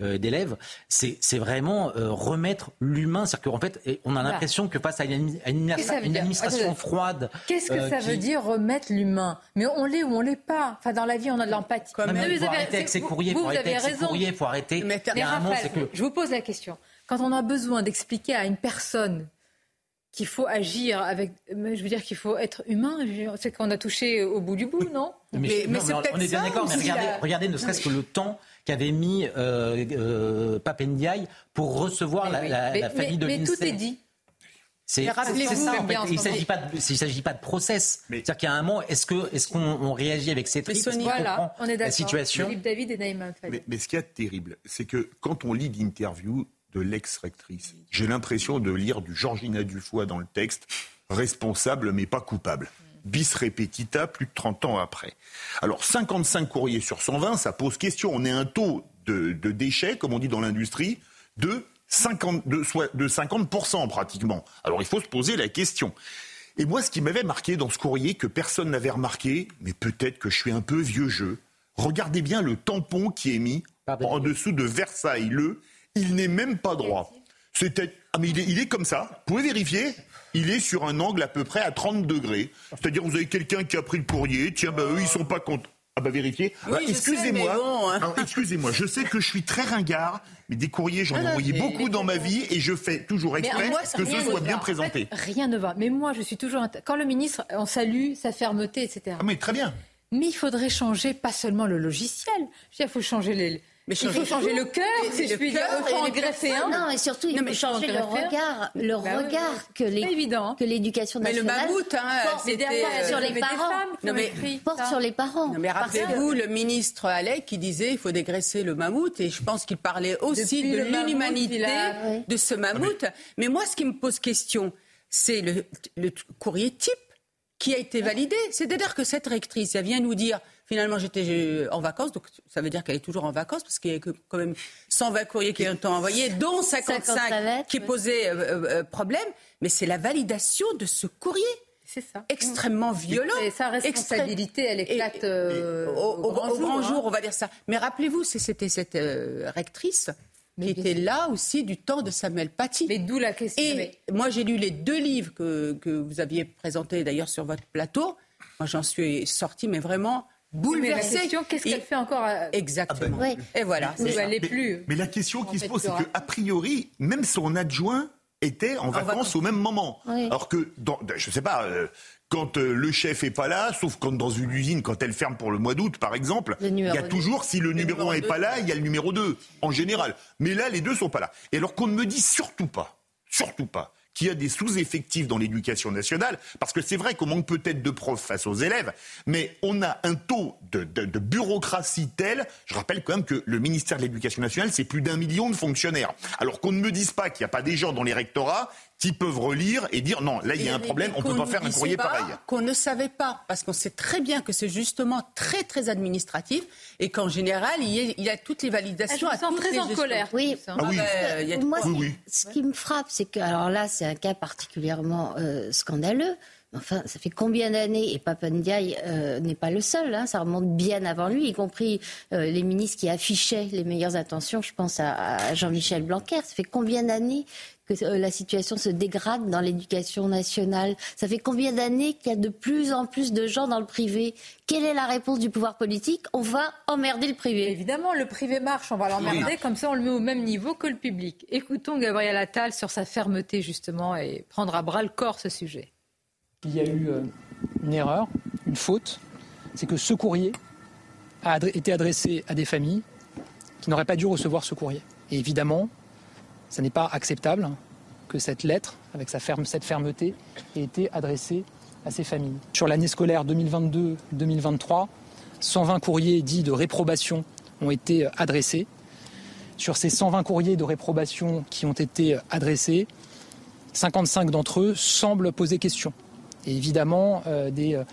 d'élèves, c'est vraiment remettre l'humain. C'est-à-dire qu'en fait, on a l'impression que face à une, administration froide. Qu'est-ce que ça veut dire remettre l'humain? Mais on l'est ou on l'est pas. Enfin, dans la vie, on a de l'empathie. Il faut arrêter avec ses courriers. Vous, avez raison. Il faut arrêter. Mais, je vous pose la question. Quand on a besoin d'expliquer à une personne qu'il faut agir avec. Je veux dire qu'il faut être humain. C'est qu'on a touché au bout du bout, non? Mais, on, est bien d'accord. Mais regardez, regardez ne serait-ce que le temps qu'avait mis euh, euh, Papendiaï pour recevoir la, famille de Mais tout est dit. C'est ça, en fait. Il ne s'agit pas, de, s'agit pas de process. C'est-à-dire qu'à un moment, est-ce qu'on est qu'on réagit avec ces tripes Voilà, on est la situation? David et mais, mais, ce qui est terrible, c'est que quand on lit l'interview de l'ex-rectrice. J'ai l'impression de lire du Georgina Dufoy dans le texte, responsable mais pas coupable. Bis repetita, plus de 30 ans après. Alors, 55 courriers sur 120, ça pose question. On est un taux de, déchets, comme on dit dans l'industrie, de 50, de, de 50% pratiquement. Alors, il faut se poser la question. Et moi, ce qui m'avait marqué dans ce courrier, que personne n'avait remarqué, mais peut-être que je suis un peu vieux jeu, regardez bien le tampon qui est mis en dessous de Versailles, le il n'est même pas droit. C'était, ah, mais il est, comme ça. Vous pouvez vérifier il est sur un angle à peu près à 30 degrés. C'est-à-dire, vous avez quelqu'un qui a pris le courrier, tiens, bah, eux, ils sont pas contents. Ah bah vérifiez. Bah, excusez-moi. Hein. Excusez-moi. Je sais que je suis très ringard, mais des courriers, j'en ai envoyé beaucoup dans ma vie et je fais toujours exprès que ce soit bien présenté. rien ne va. Mais moi, je suis toujours. Quand le ministre, on salue sa fermeté, etc. Ah mais très bien. Mais il faudrait changer pas seulement le logiciel. Il faut changer les, mais il faut changer le cœur, si je puis dire. Il faut en greffer un. Non, et surtout, il faut changer le regard, le bah regard que l'éducation nationale le mammouth, hein, porte sur les parents. Non, mais, porte sur les parents. Non, mais rappelez-vous le ministre Allais qui disait il faut dégraisser le mammouth, et je pense qu'il parlait aussi de l'inhumanité de ce mammouth. Mais moi, ce qui me pose question, c'est le courrier type qui a été validé. C'est-à-dire que cette rectrice, elle vient nous dire Finalement, j'étais en vacances, donc ça veut dire qu'elle est toujours en vacances, parce qu'il y a quand même 120 courriers qui ont été envoyés, dont 55 qui posaient euh, euh, euh, problème. Mais c'est la validation de ce courrier. C'est ça. Extrêmement violent. Et sa responsabilité, elle éclate au, grand, jour, hein. on va dire ça. Mais rappelez-vous, c'était cette rectrice qui était là aussi du temps de Samuel Paty. Mais d'où la question. Et moi, j'ai lu les deux livres que, que vous aviez présentés d'ailleurs sur votre plateau. Moi, j'en suis sortie, mais vraiment bouleversée. qu'est-ce qu'elle fait encore Exactement. Ah ben, Et voilà. Mais, plus. Mais la question qui se pose, c'est qu'a priori, même son adjoint était en, vacances, au même moment. Alors que, dans, je ne sais pas, euh, quand euh, le chef est pas là, sauf quand dans une usine, quand elle ferme pour le mois d'août, par exemple, il y a toujours, si le, numéro 1 n'est pas là, il y a le numéro 2, en général. Mais là, les deux sont pas là. Et alors qu'on ne me dit surtout pas, surtout pas, qu'il y a des sous-effectifs dans l'éducation nationale, parce que c'est vrai qu'on manque peut-être de profs face aux élèves, mais on a un taux de, bureaucratie tel, je rappelle quand même que le ministère de l'Éducation nationale, c'est plus d'un million de fonctionnaires. Alors qu'on ne me dise pas qu'il n'y a pas des gens dans les rectorats qui peuvent relire et dire non, là il y a un problème, on ne peut pas faire un courrier pareil. Qu'on ne savait pas, parce qu'on sait très bien que c'est justement très très administratif et qu'en général il y, a, toutes les validations. Ah, je me sens très en colère. Oui, ah oui. moi, ce qui me frappe, c'est que alors là c'est un cas particulièrement euh, scandaleux. Enfin, ça fait combien d'années Et Papandiaï euh, n'est pas le seul, hein, ça remonte bien avant lui, y compris euh, les ministres qui affichaient les meilleures intentions. Je pense à, à Jean-Michel Blanquer. Ça fait combien d'années que euh, la situation se dégrade dans l'éducation nationale? Ça fait combien d'années qu'il y a de plus en plus de gens dans le privé? Quelle est la réponse du pouvoir politique? On va emmerder le privé. Évidemment, le privé marche, on va l'emmerder, comme ça on le met au même niveau que le public. Écoutons Gabriel Attal sur sa fermeté justement et prendre à bras le corps ce sujet. Il y a eu euh, une erreur, une faute, c'est que ce courrier a été adressé à des familles qui n'auraient pas dû recevoir ce courrier. Et évidemment, ce n'est pas acceptable que cette lettre, avec cette fermeté, ait été adressée à ces familles. Sur l'année scolaire 2022-2023, 120 courriers dits de réprobation ont été adressés. Sur ces 120 courriers de réprobation qui ont été adressés, 55 d'entre eux semblent poser question. Et évidemment, euh, des euh,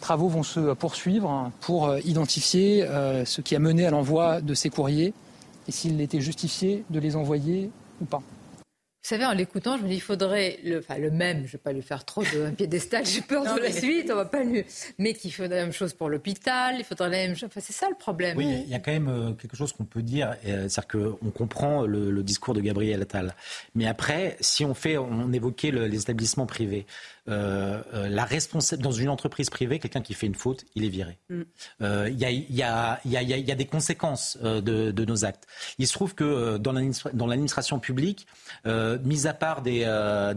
travaux vont se poursuivre pour euh, identifier ce qui a mené à l'envoi de ces courriers et s'il était justifié de les envoyer ou pas. Vous savez, en l'écoutant, je me dis, il faudrait, le, enfin, le même, je ne vais pas lui faire trop de un piédestal, j'ai peur de la suite, on va pas lui, mais qu'il faudrait la même chose pour l'hôpital, il faudrait la même chose, enfin, c'est ça le problème. Oui, il y a quand même quelque chose qu'on peut dire, c'est-à-dire qu'on comprend le, discours de Gabriel Attal. Mais après, si on fait, on évoquait les établissements privés, euh, la responsable dans une entreprise privée, quelqu'un qui fait une faute, il est viré. Il y, a, des conséquences de, nos actes. Il se trouve que dans l'administration publique, mis à part des,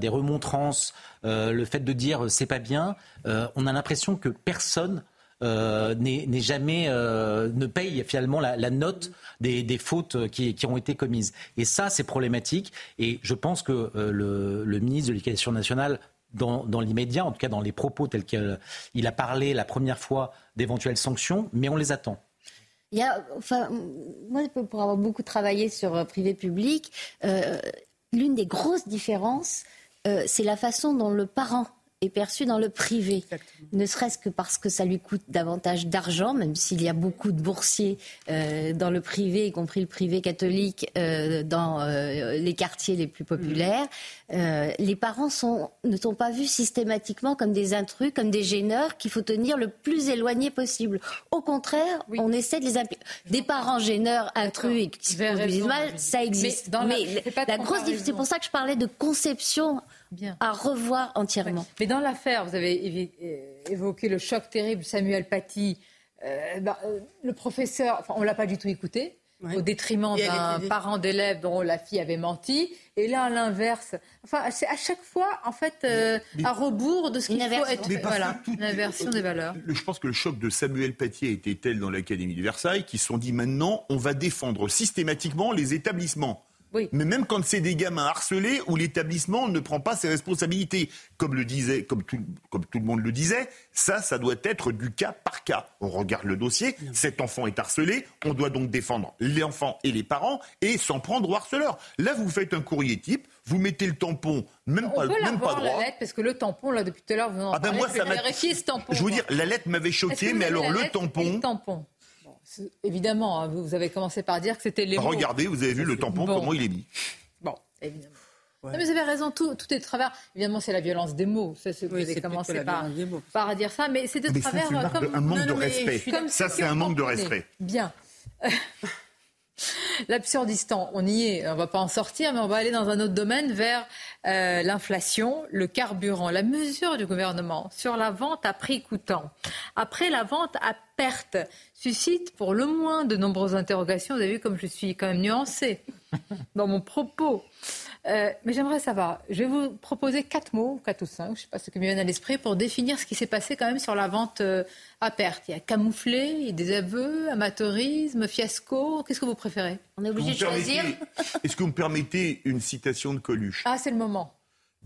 remontrances, le fait de dire c'est pas bien, on a l'impression que personne n'est jamais ne paye finalement la, note des, fautes qui, ont été commises. Et ça, c'est problématique. Et je pense que le, le, ministre de l'Éducation nationale dans, l'immédiat, en tout cas dans les propos tels qu'il a parlé la première fois d'éventuelles sanctions, mais on les attend. Il y a, enfin, moi, pour avoir beaucoup travaillé sur euh, privé-public, euh, l'une des grosses différences, euh, c'est la façon dont le parent est perçu dans le privé. Ne serait-ce que parce que ça lui coûte davantage d'argent, même s'il y a beaucoup de boursiers euh, dans le privé, y compris le privé catholique, euh, dans euh, les quartiers les plus populaires. Les parents sont, ne sont pas vus systématiquement comme des intrus, comme des gêneurs qu'il faut tenir le plus éloigné possible. Au contraire, on essaie de les impliquer. Des parents gêneurs, intrus et qui se font mal, ça existe. Mais, la grosse c'est pour ça que je parlais de conception à revoir entièrement. Mais dans l'affaire, vous avez euh, évoqué le choc terrible Samuel Paty. Euh, bah, euh, le professeur, enfin, on ne l'a pas du tout écouté. Au détriment d'un parent d'élève dont la fille avait menti. Et là, à l'inverse, enfin, c'est à chaque fois, en fait, à rebours de ce qu'il faut être. voilà, l'inversion des valeurs. Je pense que le choc de Samuel Paty a été tel dans l'Académie de Versailles qu'ils se sont dit maintenant, on va défendre systématiquement les établissements. Mais même quand c'est des gamins harcelés où l'établissement ne prend pas ses responsabilités, comme le disait, comme tout, comme tout le monde le disait, ça, ça doit être du cas par cas. On regarde le dossier, cet enfant est harcelé, on doit donc défendre l'enfant et les parents et s'en prendre au harceleur. Là, vous faites un courrier type, vous mettez le tampon, même on pas, peut même pas droit. La lettre, parce que le tampon, là, depuis tout à l'heure, vous en ah ben moi, ça ce tampon. Je vous dire, la lettre m'avait choqué, mais alors le tampon. Le tampon? Évidemment, hein, vous avez commencé par dire que c'était les mots. Regardez, vous avez vu le tampon, comment il est mis. Bon, évidemment. mais vous avez raison, tout, tout est de travers. Évidemment, c'est la violence des mots. C'est ce que vous avez commencé par, par, dire ça, mais c'est de travers. Ça, comme... un manque de respect. Ça, c'est un manque de respect. Bien. L'absurdistan, on y est, on va pas en sortir, mais on va aller dans un autre domaine vers euh, l'inflation, le carburant, la mesure du gouvernement sur la vente à prix coûtant. Après la vente à perte suscite pour le moins de nombreuses interrogations. Vous avez vu comme je suis quand même nuancée dans mon propos. Euh, mais j'aimerais savoir, je vais vous proposer quatre mots, quatre ou cinq, je ne sais pas ce qui me vient à l'esprit, pour définir ce qui s'est passé quand même sur la vente euh, à perte. Il y a camouflé, il y a des aveux, amateurisme, fiasco. Qu'est-ce que vous préférez? On est obligé de choisir. Est-ce que vous me permettez une citation de Coluche? Ah, c'est le moment.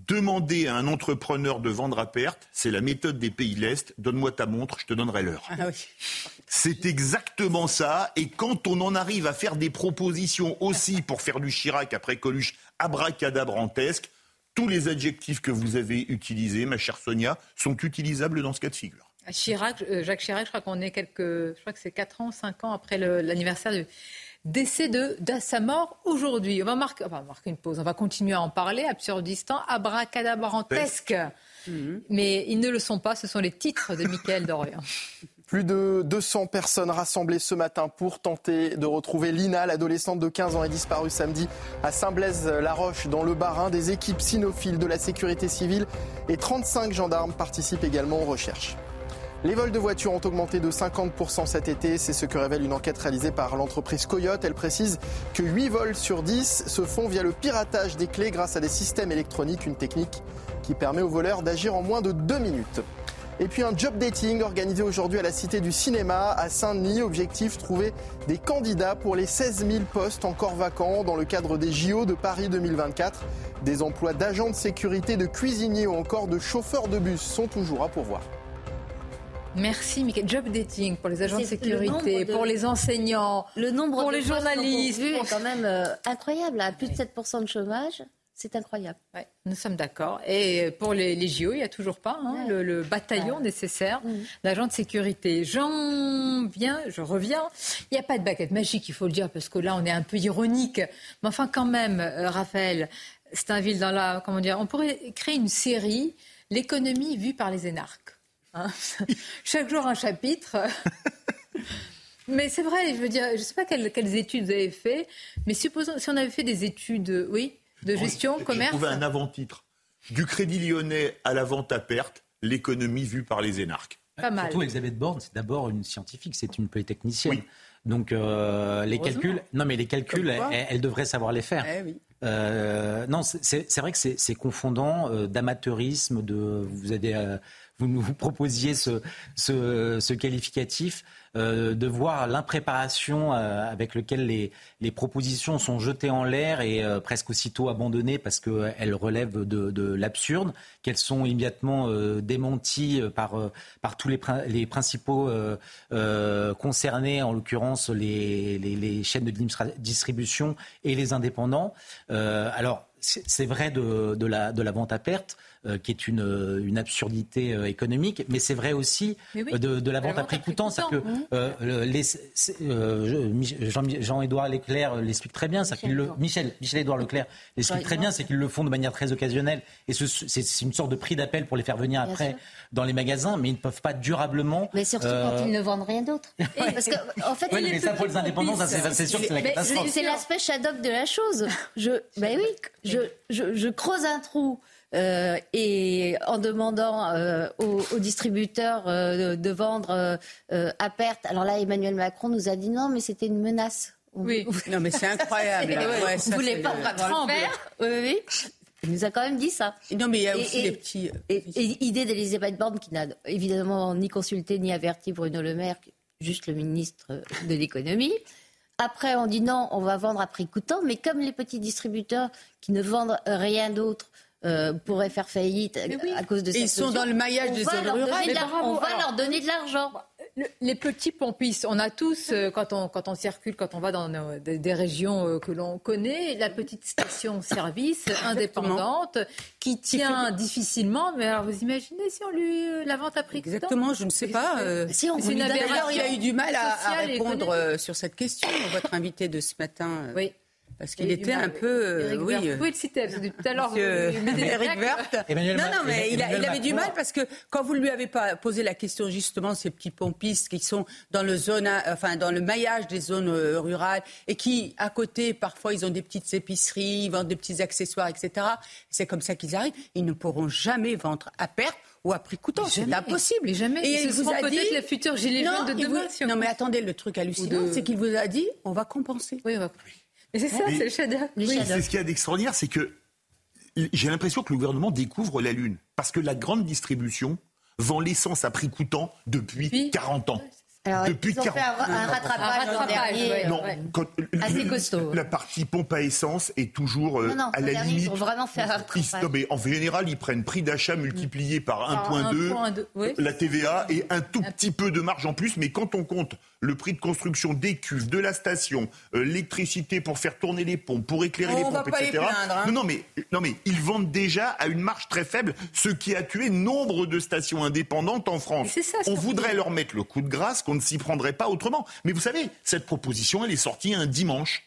Demander à un entrepreneur de vendre à perte, c'est la méthode des pays de l'Est. Donne-moi ta montre, je te donnerai l'heure. Ah c'est exactement ça. Et quand on en arrive à faire des propositions aussi pour faire du Chirac après Coluche abracadabrantesque, tous les adjectifs que vous avez utilisés, ma chère Sonia, sont utilisables dans ce cas de figure. Chirac, euh, Jacques Chirac, je crois qu'on est quelques, je crois que c'est 4 ans, 5 ans après l'anniversaire du décès de, sa mort aujourd'hui. On va marquer, on va marquer une pause, on va continuer à en parler. Absurdistan, abracadabrantesque. Mais ils ne le sont pas, ce sont les titres de Michael Dorian. Plus de 200 personnes rassemblées ce matin pour tenter de retrouver Lina, l'adolescente de 15 ans est disparue samedi à Saint-Blaise-la-Roche dans le Bas-Rhin. Des équipes cynophiles de la sécurité civile et 35 gendarmes participent également aux recherches. Les vols de voitures ont augmenté de 50% cet été. C'est ce que révèle une enquête réalisée par l'entreprise Coyote. Elle précise que 8 vols sur 10 se font via le piratage des clés grâce à des systèmes électroniques, une technique qui permet aux voleurs d'agir en moins de 2 minutes. Et puis un job dating organisé aujourd'hui à la Cité du Cinéma à Saint-Denis. Objectif, trouver des candidats pour les 16 000 postes encore vacants dans le cadre des JO de Paris 2024. Des emplois d'agents de sécurité, de cuisiniers ou encore de chauffeurs de bus sont toujours à pourvoir. Merci, Michael. Job dating pour les agents de sécurité, pour les enseignants, le nombre pour de les journalistes. vu est quand même euh, incroyable. À plus de 7% de chômage, c'est incroyable. Ouais, nous sommes d'accord. Et pour les, les, JO, il n'y a toujours pas hein, le, le, bataillon nécessaire mmh. d'agents de sécurité. J'en viens, je reviens. Il n'y a pas de baguette magique, il faut le dire, parce que là, on est un peu ironique. Mais enfin, quand même, euh, Raphaël, c'est un ville dans la. Comment dire On pourrait créer une série, l'économie vue par les énarques. Hein Chaque jour un chapitre. mais c'est vrai, je veux dire, je ne sais pas quelles, quelles, études vous avez fait, mais supposons si on avait fait des études, oui, de gestion, oui, commerce. J'ai trouvé un avant-titre. Du Crédit Lyonnais à la vente à perte, l'économie vue par les énarques. Pas mal. Surtout Elisabeth Borne, c'est d'abord une scientifique, c'est une polytechnicienne. Oui. Donc euh, les calculs, non mais les calculs, elle, elle, devrait savoir les faire. Eh oui. euh, non, c'est vrai que c'est confondant euh, d'amateurisme, de vous avez euh, vous nous proposiez ce, ce, ce qualificatif, euh, de voir l'impréparation euh, avec lequel les, propositions sont jetées en l'air et euh, presque aussitôt abandonnées parce qu'elles relèvent de, de l'absurde, qu'elles sont immédiatement démenties par, par tous les, principaux concernés, en l'occurrence les, les, chaînes de distribution et les indépendants. alors, c'est vrai de, la, de la vente à perte euh, qui est une, une absurdité euh, économique, mais c'est vrai aussi oui. de, de, la vente à prix coûtant. C'est que euh, Jean-Édouard Leclerc l'explique très bien, c'est le, Michel, Michel-Édouard Leclerc l'explique très bien, c'est qu'ils le font de manière très occasionnelle et c'est une sorte de prix d'appel pour les faire venir Bien après sûr. dans les magasins, mais ils ne peuvent pas durablement. Mais surtout euh, quand ils ne vendent rien d'autre. Parce que, en fait, Oui, mais ça, pour les indépendants, ça, c'est sûr que c'est la catastrophe. C'est l'aspect Shadok de la chose. Je, ben oui, je, je, je creuse un trou. Euh, et en demandant euh, aux, aux distributeurs euh, de, de vendre à perte. Alors là, Emmanuel Macron nous a dit non, mais c'était une menace. On- Oui. Non, mais c'est incroyable. Et ouais, Ouais, on ça, voulait pas le- faire. Oui, oui. Il nous a quand même dit ça. Non, mais il y a Et- aussi et- des petits. Et, et idée d'Elisabeth Borne qui n'a évidemment ni consulté ni averti Bruno Le Maire, juste le ministre de l'économie. Après, on dit non, on va vendre à prix coûtant, mais comme les petits distributeurs qui ne vendent rien d'autre euh, pourraient faire faillite à, à cause de cette ils sont dans le maillage on des va zones leur rurales. On va alors. leur donner de l'argent. Le- les petits pompistes, on a tous, euh, quand on, quand on circule, quand on va dans nos- des, des régions euh, que l'on connaît, la petite station-service indépendante qui tient difficilement. Mais alors, vous imaginez si on lui la vente à prix Exactement, je ne sais pas. euh, Si, on D'ailleurs, il a eu du mal à, à répondre sur cette question, votre invité de ce matin. euh, Oui. Parce qu'il était un peu. euh, Eric oui. Woerth. euh, Vous pouvez le citer, parce que depuis tout à l'heure, vous Eric. Woerth. Emmanuel non, non, mais il, a- il avait du mal parce que quand vous ne lui avez pas posé la question justement, ces petits pompistes qui sont dans le zone, enfin dans le maillage des zones euh, rurales et qui à côté parfois ils ont des petites épiceries, ils vendent des petits accessoires, etc. C'est comme ça qu'ils arrivent. Ils ne pourront jamais vendre à perte ou à prix coûtant. C'est impossible. Mais jamais. Et Et il vous seront a dit peut-être les futurs gilets non, jaunes de il vous- demain. si on- Non, mais attendez, le truc hallucinant, de- c'est qu'il vous a dit on va compenser. Oui, on va- C'est ça, c'est le Oui. shadows. C'est ce qu'il y a d'extraordinaire, c'est que j'ai l'impression que le gouvernement découvre la Lune. Parce que la grande distribution vend l'essence à prix coûtant depuis Puis- 40 ans. Alors, Depuis ils ont fait 40 un, un rattrapage Un l'an rattrapage, dernier. ouais. Non, quand- Assez le- costaud. La partie pompe à essence est toujours euh, Non, non, à la dernier, limite. ils ont vraiment fait un rattrapage. non, mais en général, ils prennent prix d'achat multiplié par Par 1.2, 1.2, oui. la TVA et un tout petit peu de marge en plus. Mais quand on compte le prix de construction des cuves, de la station, euh, l'électricité pour faire tourner les pompes, pour éclairer On les pompes, les etc. plaindre, hein. Non, non, mais, non, mais ils vendent déjà à une marge très faible, ce qui a tué nombre de stations indépendantes en France. Ça, on voudrait leur mettre le coup de grâce qu'on ne s'y prendrait pas autrement. Mais vous savez, cette proposition, elle est sortie un dimanche.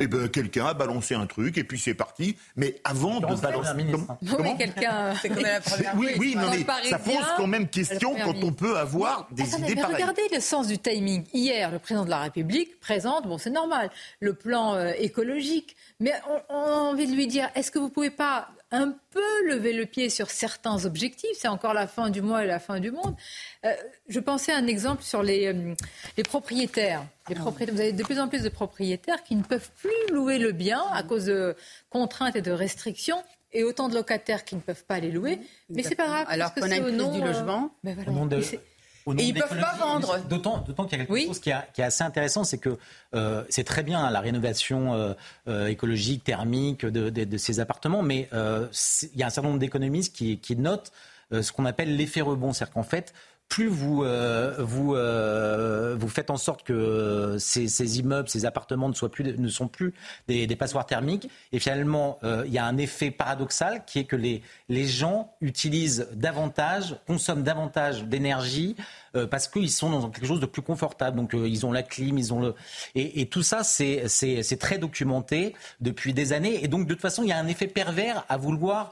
Eh ben, quelqu'un a balancé un truc et puis c'est parti. Mais avant de balancer, ministre. Comment- Oui, comment quelqu'un. C'est comme la première. oui, non, mais ça pose quand même question quand on peut avoir des Attendez, idées mais pareilles. regardez le sens du timing. Hier, le président de la République présente, bon c'est normal, le plan euh, écologique. Mais on, on a envie de lui dire, est-ce que vous pouvez pas un peu lever le pied sur certains objectifs C'est encore la fin du mois et la fin du monde. Euh, je pensais à un exemple sur les, euh, les propriétaires. Les propriétaires. Vous avez de plus en plus de propriétaires qui ne peuvent plus louer le bien à cause de contraintes et de restrictions. Et autant de locataires qui ne peuvent pas les louer. Mais c'est pas grave. Alors qu'on a c'est une au crise nom, du euh, logement. ben voilà. Au Et ils peuvent pas vendre. D'autant, d'autant qu'il y a quelque Oui. chose qui, a- qui est assez intéressant, c'est que euh, c'est très bien hein, la rénovation euh, euh, écologique, thermique de, de- de ces appartements, mais euh, il y a un certain nombre d'économistes qui, qui notent euh, ce qu'on appelle l'effet rebond, c'est-à-dire qu'en fait, plus vous, euh, vous, euh, vous faites en sorte que ces, ces, immeubles, ces appartements ne, soient plus, ne sont plus des, des passoires thermiques. Et finalement, euh, il y a un effet paradoxal qui est que les, les gens utilisent davantage, consomment davantage d'énergie parce qu'ils sont dans quelque chose de plus confortable. Donc ils ont la clim, ils ont le et, et tout ça c'est c'est très documenté depuis des années. Et donc de toute façon il y a un effet pervers à vouloir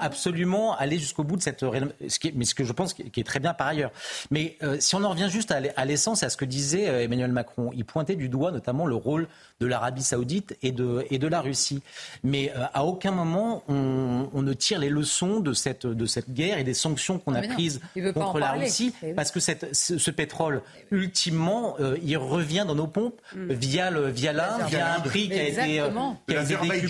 absolument aller jusqu'au bout de cette ce qui mais ce que je pense qui est très bien par ailleurs. Mais si on en revient juste à l'essence à ce que disait Emmanuel Macron, il pointait du doigt notamment le rôle de l'Arabie Saoudite et de et de la Russie. Mais à aucun moment on, on, ne tire les leçons de cette de cette guerre et des sanctions qu'on a prises contre la Russie parce que cette ce, pétrole, ultimement, euh, il revient dans nos pompes mm. via le via l'Inde, via un prix qui a été, euh, qui a été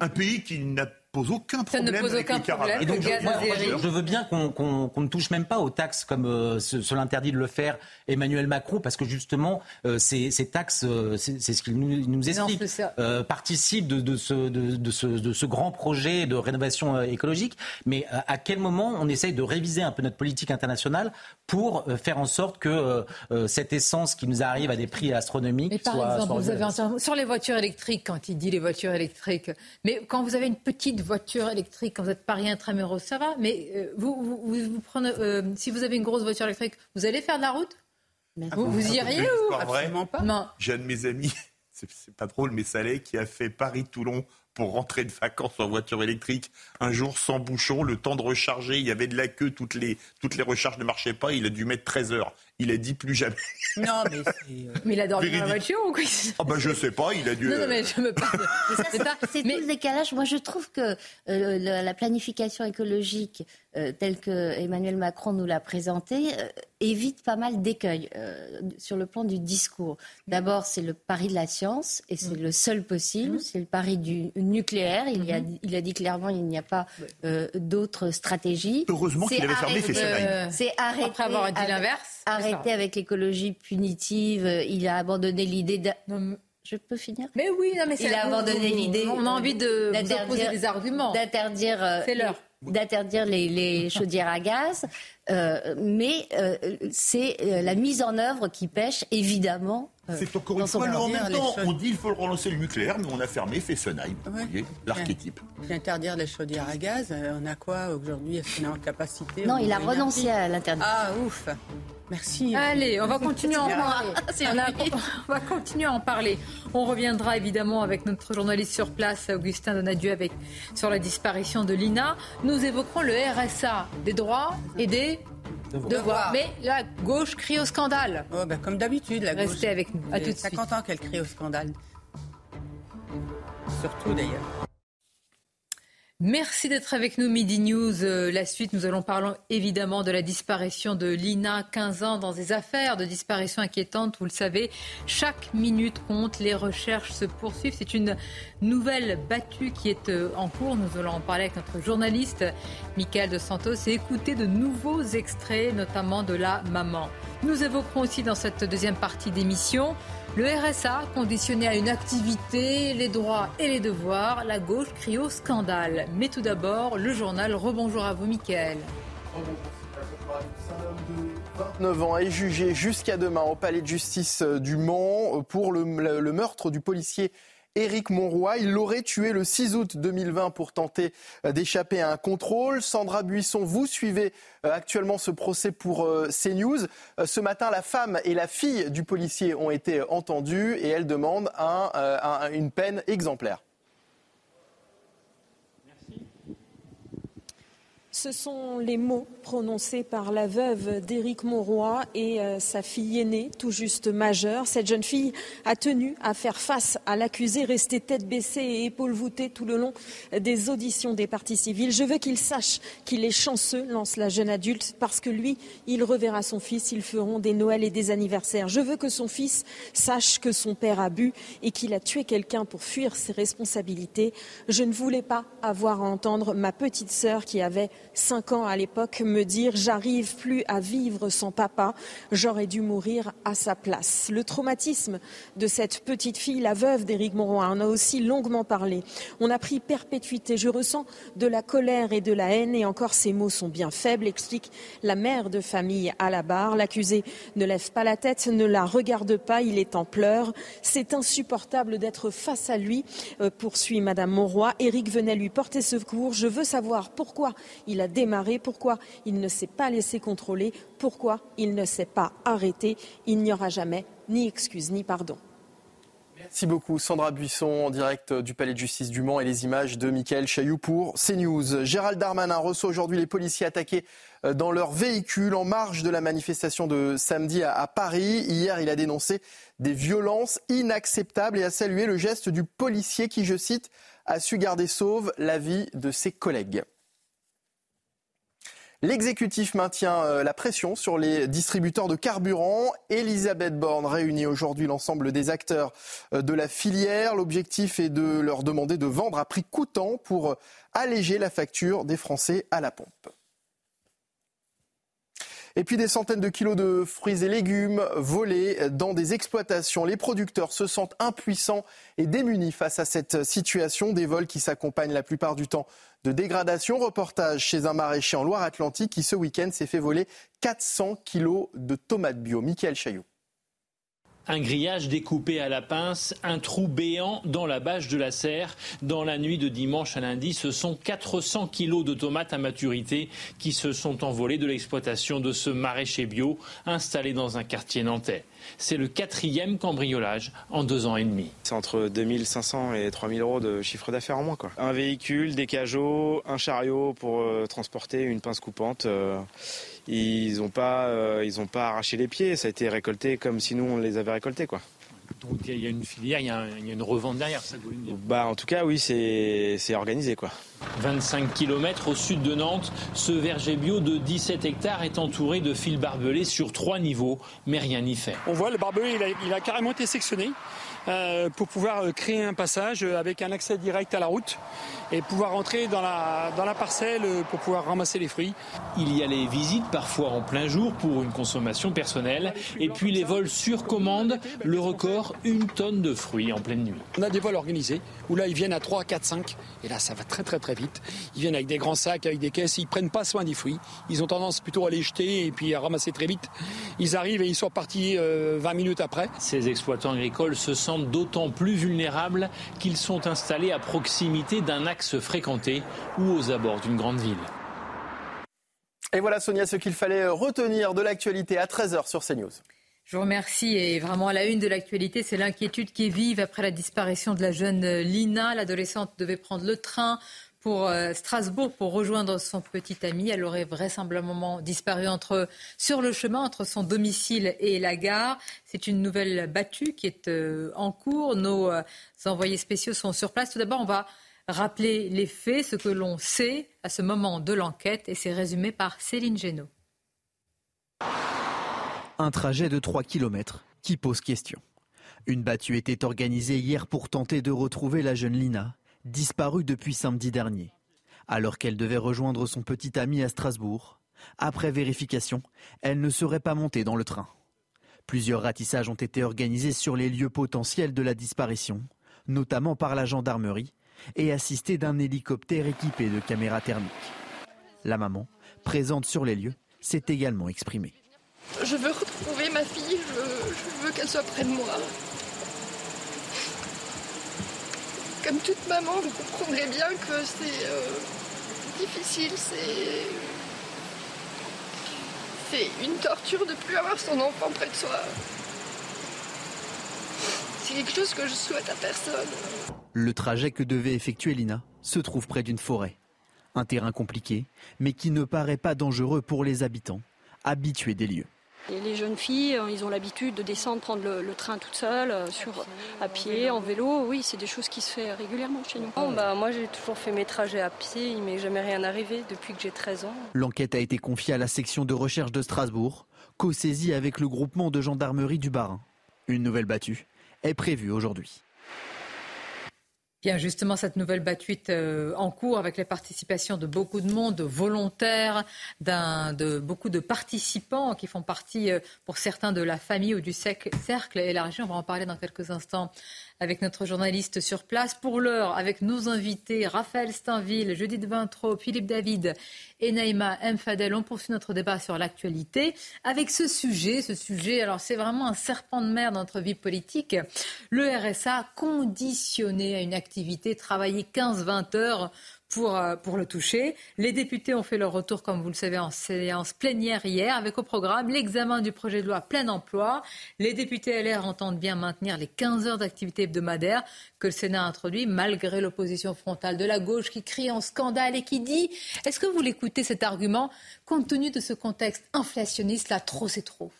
Un pays qui n'a pose aucun problème. Ça ne pose aucun problème. Et donc, je, veux bien qu'on ne touche même pas aux taxes comme euh, cela interdit de le faire Emmanuel Macron, parce que justement, euh, ces, ces, taxes, euh, c'est ce qu'il nous, nous, explique, euh, participent de, de, ce, de, de, ce, de, ce, grand projet de rénovation écologique. Mais à quel moment on essaye de réviser un peu notre politique internationale pour faire en sorte que cette essence qui nous arrive à des prix astronomiques mais par soit, exemple, vous avez sur les voitures électriques, quand il dit les voitures électriques, mais quand vous avez une petite voiture électrique, quand vous êtes Paris intramuros, ça va. Mais euh, vous, vous, vous, prenez, euh, si vous avez une grosse voiture électrique, vous allez faire de la route? Vous, vous iriez ou? Absolument pas. Non. J'ai un de mes amis, c'est pas drôle, mais Salé, qui a fait Paris-Toulon pour rentrer de vacances en voiture électrique un jour sans bouchon, le temps de recharger, il y avait de la queue, toutes les, toutes les recharges ne marchaient pas, il a dû mettre 13 heures. Il a dit plus jamais. Non, mais c'est. Euh, mais il a dormi dans la voiture ou quoi Ah, ben je sais pas, il a dû. Non, non mais je me parle. C'est tout le décalage. Moi, je trouve que euh, la planification écologique euh, telle que Emmanuel Macron nous l'a présentée évite pas mal d'écueils sur le plan du discours. D'abord, c'est le pari de la science et c'est mm. le seul possible. Mm. C'est le pari du nucléaire. Il, a, mm-hmm. il a dit clairement il n'y a pas d'autres stratégies. Heureusement qu'il avait fermé Fessenheim. C'est arrêter. Après avoir dit l'inverse arrêté avec l'écologie punitive. Il a abandonné l'idée de... Je peux finir? Mais oui, non, mais il a abandonné l'idée. On a envie de d'interdire des arguments. D'interdire. Euh, c'est l'heure d'interdire les, les, chaudières à gaz, euh, mais euh, c'est euh, la mise en œuvre qui pêche, évidemment. Euh, c'est encore une fois, en même temps, on dit qu'il faut relancer le nucléaire, mais on a fermé Fessenheim. Vous voyez, l'archétype. Interdire les chaudières à gaz, on a quoi aujourd'hui? Est-ce qu'on est en capacité Non, il a renoncé à l'interdiction. Ah, ouf Merci. Allez, on va continuer à en parler. on va continuer à en parler. On reviendra évidemment avec notre journaliste sur place, Augustin Donadieu, avec, sur la disparition de Lina. Nous évoquerons le RSA, des droits et des devoirs. Mais la gauche crie au scandale. Oh, ben, comme d'habitude, la gauche. Restez avec nous. À tout de 50 ans qu'elle crie au scandale. Surtout d'ailleurs. Merci d'être avec nous, Midi News. Euh, la suite, nous allons parler évidemment de la disparition de Lina, 15 ans, dans des affaires de disparition inquiétantes. Vous le savez, chaque minute compte, les recherches se poursuivent. C'est une nouvelle battue qui est euh, en cours. Nous allons en parler avec notre journaliste, Michael de Santos, et écouter de nouveaux extraits, notamment de la maman. Nous évoquerons aussi dans cette deuxième partie d'émission le RSA conditionné à une activité, les droits et les devoirs, la gauche crie au scandale. Mais tout d'abord, le journal. Rebonjour à vous, Mickaël. 29 ans est jugé jusqu'à demain au palais de justice du Mans pour le, le meurtre du policier Éric Monroy. Il l'aurait tué le 6 août 2020 pour tenter euh, d'échapper à un contrôle. Sandra Buisson, vous suivez euh, actuellement ce procès pour euh, CNews. Ce matin, la femme et la fille du policier ont été entendues et elles demandent une peine exemplaire. Ce sont les mots prononcés par la veuve d'Éric Monroy et euh, sa fille aînée, tout juste majeure. Cette jeune fille a tenu à faire face à l'accusé, rester tête baissée et épaules voûtées tout le long des auditions des parties civiles. Je veux qu'il sache qu'il est chanceux, lance la jeune adulte, parce que lui, il reverra son fils, ils feront des Noëls et des anniversaires. Je veux que son fils sache que son père a bu et qu'il a tué quelqu'un pour fuir ses responsabilités. Je ne voulais pas avoir à entendre ma petite sœur qui avait 5 ans à l'époque, me dire J'arrive plus à vivre sans papa, j'aurais dû mourir à sa place. Le traumatisme de cette petite fille, la veuve d'Éric Monroy, on a aussi longuement parlé. On a pris perpétuité. Je ressens de la colère et de la haine, et encore ces mots sont bien faibles, explique la mère de famille à la barre. L'accusé ne lève pas la tête, ne la regarde pas, il est en pleurs. C'est insupportable d'être face à lui, euh, poursuit Madame Monroy. Éric venait lui porter secours. Je veux savoir pourquoi il a démarré, pourquoi il ne s'est pas laissé contrôler, pourquoi il ne s'est pas arrêté. Il n'y aura jamais ni excuse ni pardon. Merci beaucoup Sandra Buisson en direct du Palais de justice du Mans et les images de Michael Chailloux pour CNews. Gérald Darmanin reçoit aujourd'hui les policiers attaqués euh, dans leur véhicule en marge de la manifestation de samedi à Paris. Hier, il a dénoncé des violences inacceptables et a salué le geste du policier qui, je cite, a su garder sauve la vie de ses collègues. L'exécutif maintient euh, la pression sur les distributeurs de carburant. Elisabeth Borne réunit aujourd'hui l'ensemble des acteurs euh, de la filière. L'objectif est de leur demander de vendre à prix coûtant pour euh, alléger la facture des Français à la pompe. Et puis des centaines de kilos de fruits et légumes volés dans des exploitations. Les producteurs se sentent impuissants et démunis face à cette situation. Des vols qui s'accompagnent la plupart du temps de dégradation. Reportage chez un maraîcher en Loire-Atlantique qui ce week-end s'est fait voler 400 kilos de tomates bio. Michael Chaillot. Un grillage découpé à la pince, un trou béant dans la bâche de la serre. Dans la nuit de dimanche à lundi, ce sont 400 kilos de tomates à maturité qui se sont envolés de l'exploitation de ce maraîcher bio installé dans un quartier nantais. C'est le quatrième cambriolage en deux ans et demi. C'est entre 2500 et 3000 euros de chiffre d'affaires en moins. Quoi. Un véhicule, des cajots, un chariot pour euh, transporter une pince coupante. Euh, ils n'ont pas, euh, pas arraché les pieds. Ça a été récolté comme si nous on les avait récoltés, quoi. Donc il y a une filière, il y a, une revente derrière, ça Bah en tout cas oui, c'est organisé quoi. 25 km au sud de Nantes, ce verger bio de 17 hectares est entouré de fils barbelés sur trois niveaux, mais rien n'y fait. On voit le barbelé, il a, il a carrément été sectionné. Euh, pour pouvoir euh, créer un passage euh, avec un accès direct à la route et pouvoir entrer dans la, dans la parcelle pour pouvoir ramasser les fruits. Il y a les visites parfois en plein jour pour une consommation personnelle et puis les vols sur commande, le record, une tonne de fruits en pleine nuit. On a des vols organisés où là ils viennent à 3, 4, 5 et là ça va très très très vite. Ils viennent avec des grands sacs, avec des caisses, ils prennent pas soin des fruits. Ils ont tendance plutôt à les jeter et puis à ramasser très vite. Ils arrivent et ils sont repartis 20 minutes après. Ces exploitants agricoles se sentent d'autant plus vulnérables qu'ils sont installés à proximité d'un axe fréquenté ou aux abords d'une grande ville. Et voilà Sonia ce qu'il fallait retenir de l'actualité à 13h sur CNews. Je vous remercie. Et vraiment, à la une de l'actualité, c'est l'inquiétude qui est vive après la disparition de la jeune Lina. L'adolescente devait prendre le train pour euh, Strasbourg pour rejoindre son petit ami. Elle aurait vraisemblablement disparu entre, sur le chemin entre son domicile et la gare. C'est une nouvelle battue qui est euh, en cours. Nos euh, envoyés spéciaux sont sur place. Tout d'abord, on va rappeler les faits, ce que l'on sait à ce moment de l'enquête, et c'est résumé par Céline Génaud. Un trajet de 3 km qui pose question. Une battue était organisée hier pour tenter de retrouver la jeune Lina, disparue depuis samedi dernier. Alors qu'elle devait rejoindre son petit ami à Strasbourg, après vérification, elle ne serait pas montée dans le train. Plusieurs ratissages ont été organisés sur les lieux potentiels de la disparition, notamment par la gendarmerie, et assistés d'un hélicoptère équipé de caméras thermiques. La maman, présente sur les lieux, s'est également exprimée. Je veux retrouver ma fille, je veux qu'elle soit près de moi. Comme toute maman, vous comprendrez bien que c'est euh, difficile, c'est. C'est une torture de plus avoir son enfant près de soi. C'est quelque chose que je souhaite à personne. Le trajet que devait effectuer Lina se trouve près d'une forêt. Un terrain compliqué, mais qui ne paraît pas dangereux pour les habitants, habitués des lieux les jeunes filles, euh, ils ont l'habitude de descendre, prendre le, train toute seule, euh, sur, à pied, en vélo. Oui, c'est des choses qui se font régulièrement chez nous. bah, moi, j'ai toujours fait mes trajets à pied, il m'est jamais rien arrivé depuis que j'ai 13 ans. L'enquête a été confiée à la section de recherche de Strasbourg, co-saisie avec le groupement de gendarmerie du Barin. Une nouvelle battue est prévue aujourd'hui. Bien, justement, cette nouvelle battue euh, en cours avec la participation de beaucoup de monde, de volontaires, de beaucoup de participants qui font partie, euh, pour certains, de la famille ou du cercle élargi. On va en parler dans quelques instants avec notre journaliste sur place. Pour l'heure, avec nos invités, Raphaël Steinville, Judith Vintraud, Philippe David et Naïma Mfadel, on poursuit notre débat sur l'actualité avec ce sujet. Ce sujet, alors c'est vraiment un serpent de mer dans notre vie politique. Le RSA conditionné à une activité, travailler 15-20 heures pour, euh, pour le toucher. Les députés ont fait leur retour, comme vous le savez, en séance plénière hier, avec au programme l'examen du projet de loi plein emploi. Les députés LR entendent bien maintenir les 15 heures d'activité hebdomadaire que le Sénat a introduit, malgré l'opposition frontale de la gauche qui crie en scandale et qui dit Est-ce que vous l'écoutez cet argument? Compte tenu de ce contexte inflationniste, là, trop c'est trop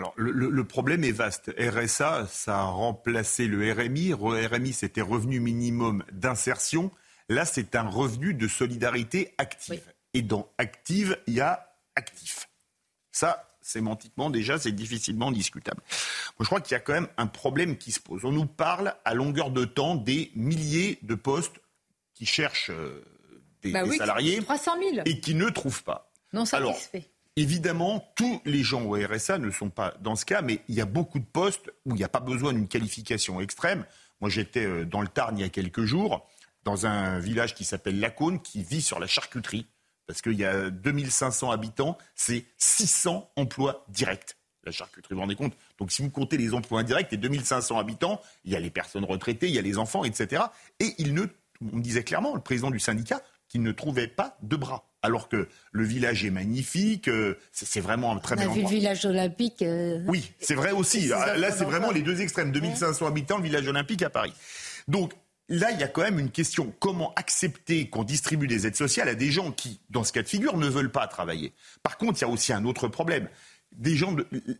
alors, le, problème est vaste. RSA, ça a remplacé le RMI. RMI, c'était revenu minimum d'insertion. Là, c'est un revenu de solidarité active. Et dans active, il y a actif. Ça, sémantiquement, déjà, c'est difficilement discutable. Moi, je crois qu'il y a quand même un problème qui se pose. On nous parle à longueur de temps des milliers de postes qui cherchent euh, des, bah salariés 300 000. et qui ne trouvent pas. Non satisfaits. Évidemment, tous les gens au RSA ne sont pas dans ce cas, mais il y a beaucoup de postes où il n'y a pas besoin d'une qualification extrême. Moi, j'étais euh, dans le Tarn il y a quelques jours, dans un village qui s'appelle Lacône, qui vit sur la charcuterie, parce qu'il y a 2500 habitants, c'est 600 emplois directs. La charcuterie, vous vous rendez compte? Donc, si vous comptez les emplois indirects et 2500 habitants, il y a les personnes retraitées, il y a les enfants, etc. Et il ne, on disait clairement, le président du syndicat, qu'il ne trouvait pas de bras alors que le village est magnifique, euh, c'est vraiment un très bel endroit. le village olympique. Euh, oui, c'est vrai aussi. Là, c'est vraiment les deux extrêmes. 2500 habitants, le village olympique à Paris. Donc, là, il y a quand même une question. Comment accepter qu'on distribue des aides sociales à des gens qui, dans ce cas de figure, ne veulent pas travailler? Par contre, il y a aussi un autre problème des gens,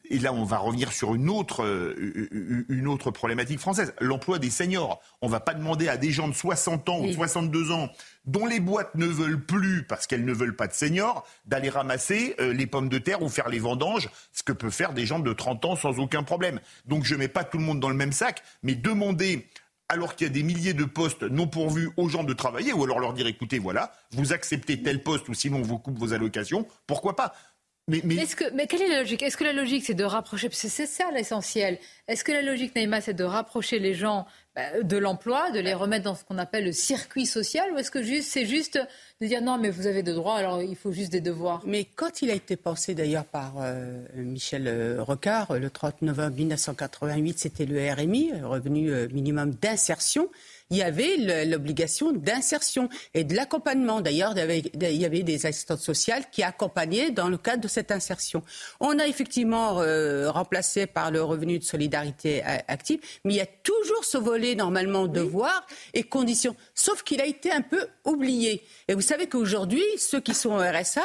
et là on va revenir sur une autre, euh, une autre problématique française, l'emploi des seniors. On ne va pas demander à des gens de 60 ans ou ou 62 ans dont les boîtes ne veulent plus parce qu'elles ne veulent pas de seniors, d'aller ramasser euh, les pommes de terre ou faire les vendanges, ce que peuvent faire des gens de 30 ans sans aucun problème. Donc je ne mets pas tout le monde dans le même sac, mais demander alors qu'il y a des milliers de postes non pourvus aux gens de travailler, ou alors leur dire écoutez, voilà, vous acceptez tel poste ou sinon on vous coupe vos allocations, pourquoi pas? Mais, que, mais, quelle est la logique? Est-ce que la logique, c'est de rapprocher, c'est ça l'essentiel, est-ce que la logique, Naïma, c'est de rapprocher les gens bah, de l'emploi, de les remettre dans ce qu'on appelle le circuit social, ou est-ce que juste, c'est juste de dire non, mais vous avez des droits, alors il faut juste des devoirs? Mais quand il a été pensé d'ailleurs par euh, Michel euh, Rocard, le 30 novembre 1988, c'était le RMI, revenu euh, minimum d'insertion il y avait l'obligation d'insertion et de l'accompagnement. D'ailleurs, il y avait des assistantes sociales qui accompagnaient dans le cadre de cette insertion. On a effectivement euh, remplacé par le revenu de solidarité active, mais il y a toujours ce volet normalement devoir et conditions, sauf qu'il a été un peu oublié. Et vous savez qu'aujourd'hui, ceux qui sont au RSA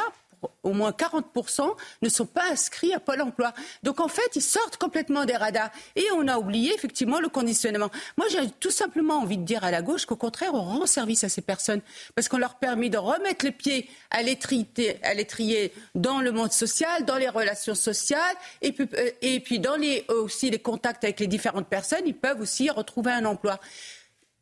au moins 40% ne sont pas inscrits à Pôle emploi. Donc en fait, ils sortent complètement des radars. Et on a oublié effectivement le conditionnement. Moi, j'ai tout simplement envie de dire à la gauche qu'au contraire, on rend service à ces personnes parce qu'on leur permet de remettre les pieds à l'étrier dans le monde social, dans les relations sociales, et puis, euh, et dans les, les contacts avec les différentes personnes, ils peuvent aussi retrouver un emploi.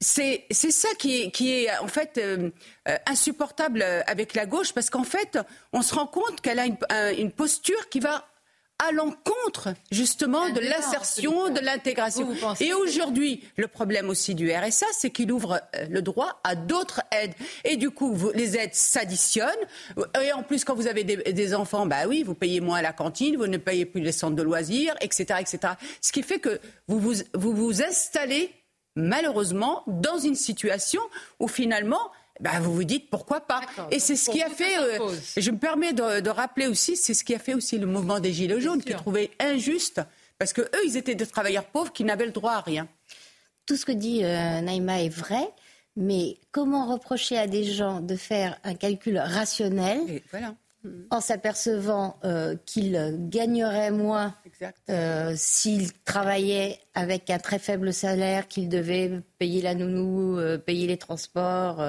C'est ça qui est, qui est en fait euh, euh, insupportable euh, avec la gauche parce qu'en fait, on se rend compte qu'elle a une, posture qui va à l'encontre justement de l'insertion, de l'intégration. Et aujourd'hui, le problème aussi du RSA, c'est qu'il ouvre le droit à d'autres aides. Et du coup, les aides s'additionnent. Et en plus, quand vous avez des, enfants, bah oui, vous payez moins à la cantine, vous ne payez plus les centres de loisirs, etc., etc. Ce qui fait que vous vous, vous, vous installez malheureusement dans une situation où finalement bah, vous vous dites pourquoi pas. Et c'est ce qui a fait. Euh, je me permets de, rappeler aussi, c'est ce qui a fait aussi le mouvement des Gilets jaunes, qui trouvait injuste, parce que eux, ils étaient des travailleurs pauvres qui n'avaient le droit à rien. Tout ce que dit euh, Naïma est vrai, mais comment reprocher à des gens de faire un calcul rationnel voilà en s'apercevant euh, qu'il gagnerait moins euh, s'il travaillait avec un très faible salaire, qu'il devait payer la nounou, euh, payer les transports,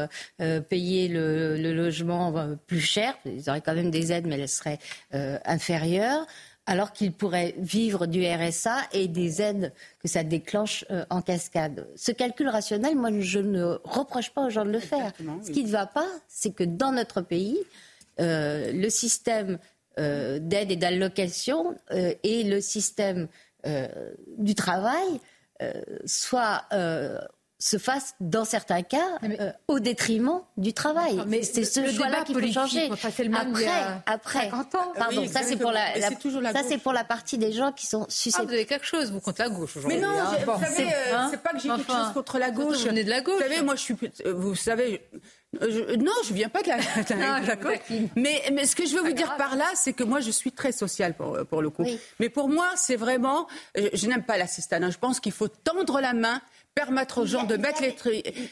payer le, logement plus cher. Ils auraient quand même des aides, mais elles seraient inférieures. alors qu'ils pourraient vivre du RSA et des aides que ça déclenche euh, en cascade. Ce calcul rationnel, moi, je ne reproche pas aux gens de le faire. Ce qui ne va pas, c'est que dans notre pays, euh, le système euh, d'aide et d'allocation et le système du travail soient se fasse dans certains cas euh, au détriment du travail. Mais c'est ce choix-là qu'il faut changer. après, après, pardon, ça c'est pour la, ça c'est pour la partie des gens qui sont susceptibles. Ah, vous avez quelque chose, vous contre la gauche aujourd'hui. Mais non, hein. vous savez, euh, hein c'est pas que j'ai quelque chose contre la gauche. Vous venez de la gauche. Vous savez, moi je suis, euh, vous savez. Non, je viens pas de la, gauche. mais, mais ce que je veux vous dire par là, c'est que moi, je suis très sociale pour, pour le coup. Mais pour moi, c'est vraiment, je, n'aime pas l'assistanat. Je pense qu'il faut tendre la main permettre aux gens de mettre les,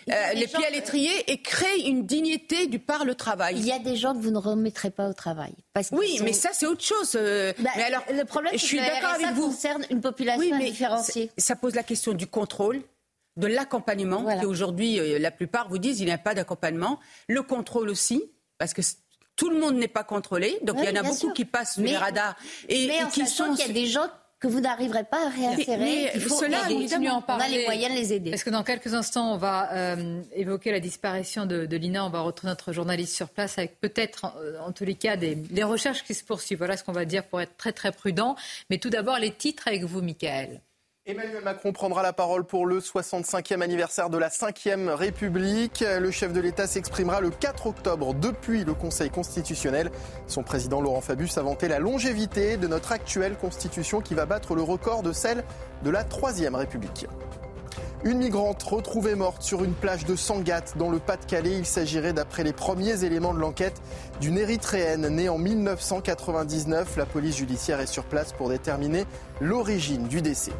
euh, les pieds à l'étrier et créer une dignité du par le travail. Il y a des gens que vous ne remettrez pas au travail. oui, mais ça c'est autre chose. Euh, bah, mais alors, le problème, je suis d'accord avec vous. concerne une population oui, différenciée. Ça pose la question du contrôle de l'accompagnement, qui aujourd'hui, euh, la plupart vous disent il n'y a pas d'accompagnement. Le contrôle aussi, parce que tout le monde n'est pas contrôlé, donc il y en a beaucoup qui passent sur les radars et, mais qui sont. qu'il y a des gens que vous n'arriverez pas à réinsérer. il faut cela, en parler. On a les moyens de les aider. Parce que dans quelques instants, on va euh, évoquer la disparition de, Lina. On va retrouver notre journaliste sur place avec peut-être, en, tous les cas, des, recherches qui se poursuivent. Voilà ce qu'on va dire pour être très très prudent. Mais tout d'abord, les titres avec vous, Michael. Emmanuel Macron prendra la parole pour le 65e anniversaire de la 5e République. Le chef de l'État s'exprimera le 4 octobre depuis le Conseil constitutionnel. Son président Laurent Fabius a vanté la longévité de notre actuelle constitution qui va battre le record de celle de la 3e République. Une migrante retrouvée morte sur une plage de Sangatte dans le Pas-de-Calais. Il s'agirait, d'après les premiers éléments de l'enquête, d'une Érythréenne née en 1999. La police judiciaire est sur place pour déterminer l'origine du décès.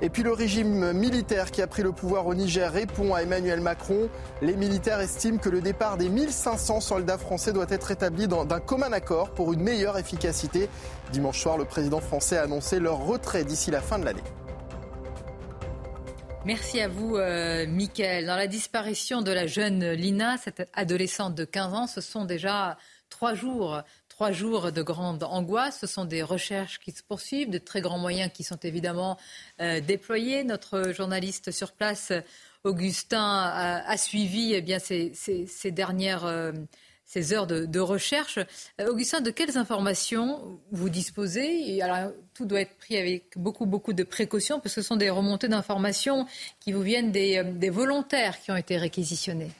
Et puis le régime militaire qui a pris le pouvoir au Niger répond à Emmanuel Macron. Les militaires estiment que le départ des 1500 soldats français doit être établi d'un commun accord pour une meilleure efficacité. Dimanche soir, le président français a annoncé leur retrait d'ici la fin de l'année. Merci à vous, euh, Mickaël. Dans la disparition de la jeune Lina, cette adolescente de 15 ans, ce sont déjà trois jours trois jours de grande angoisse. Ce sont des recherches qui se poursuivent, de très grands moyens qui sont évidemment euh, déployés. Notre journaliste sur place, Augustin, a, suivi eh ces, dernières euh, ces heures de, recherche. Euh, Augustin, de quelles informations vous disposez? Alors, Tout doit être pris avec beaucoup, beaucoup de précautions, parce que ce sont des remontées d'informations qui vous viennent des volontaires qui ont été réquisitionnés.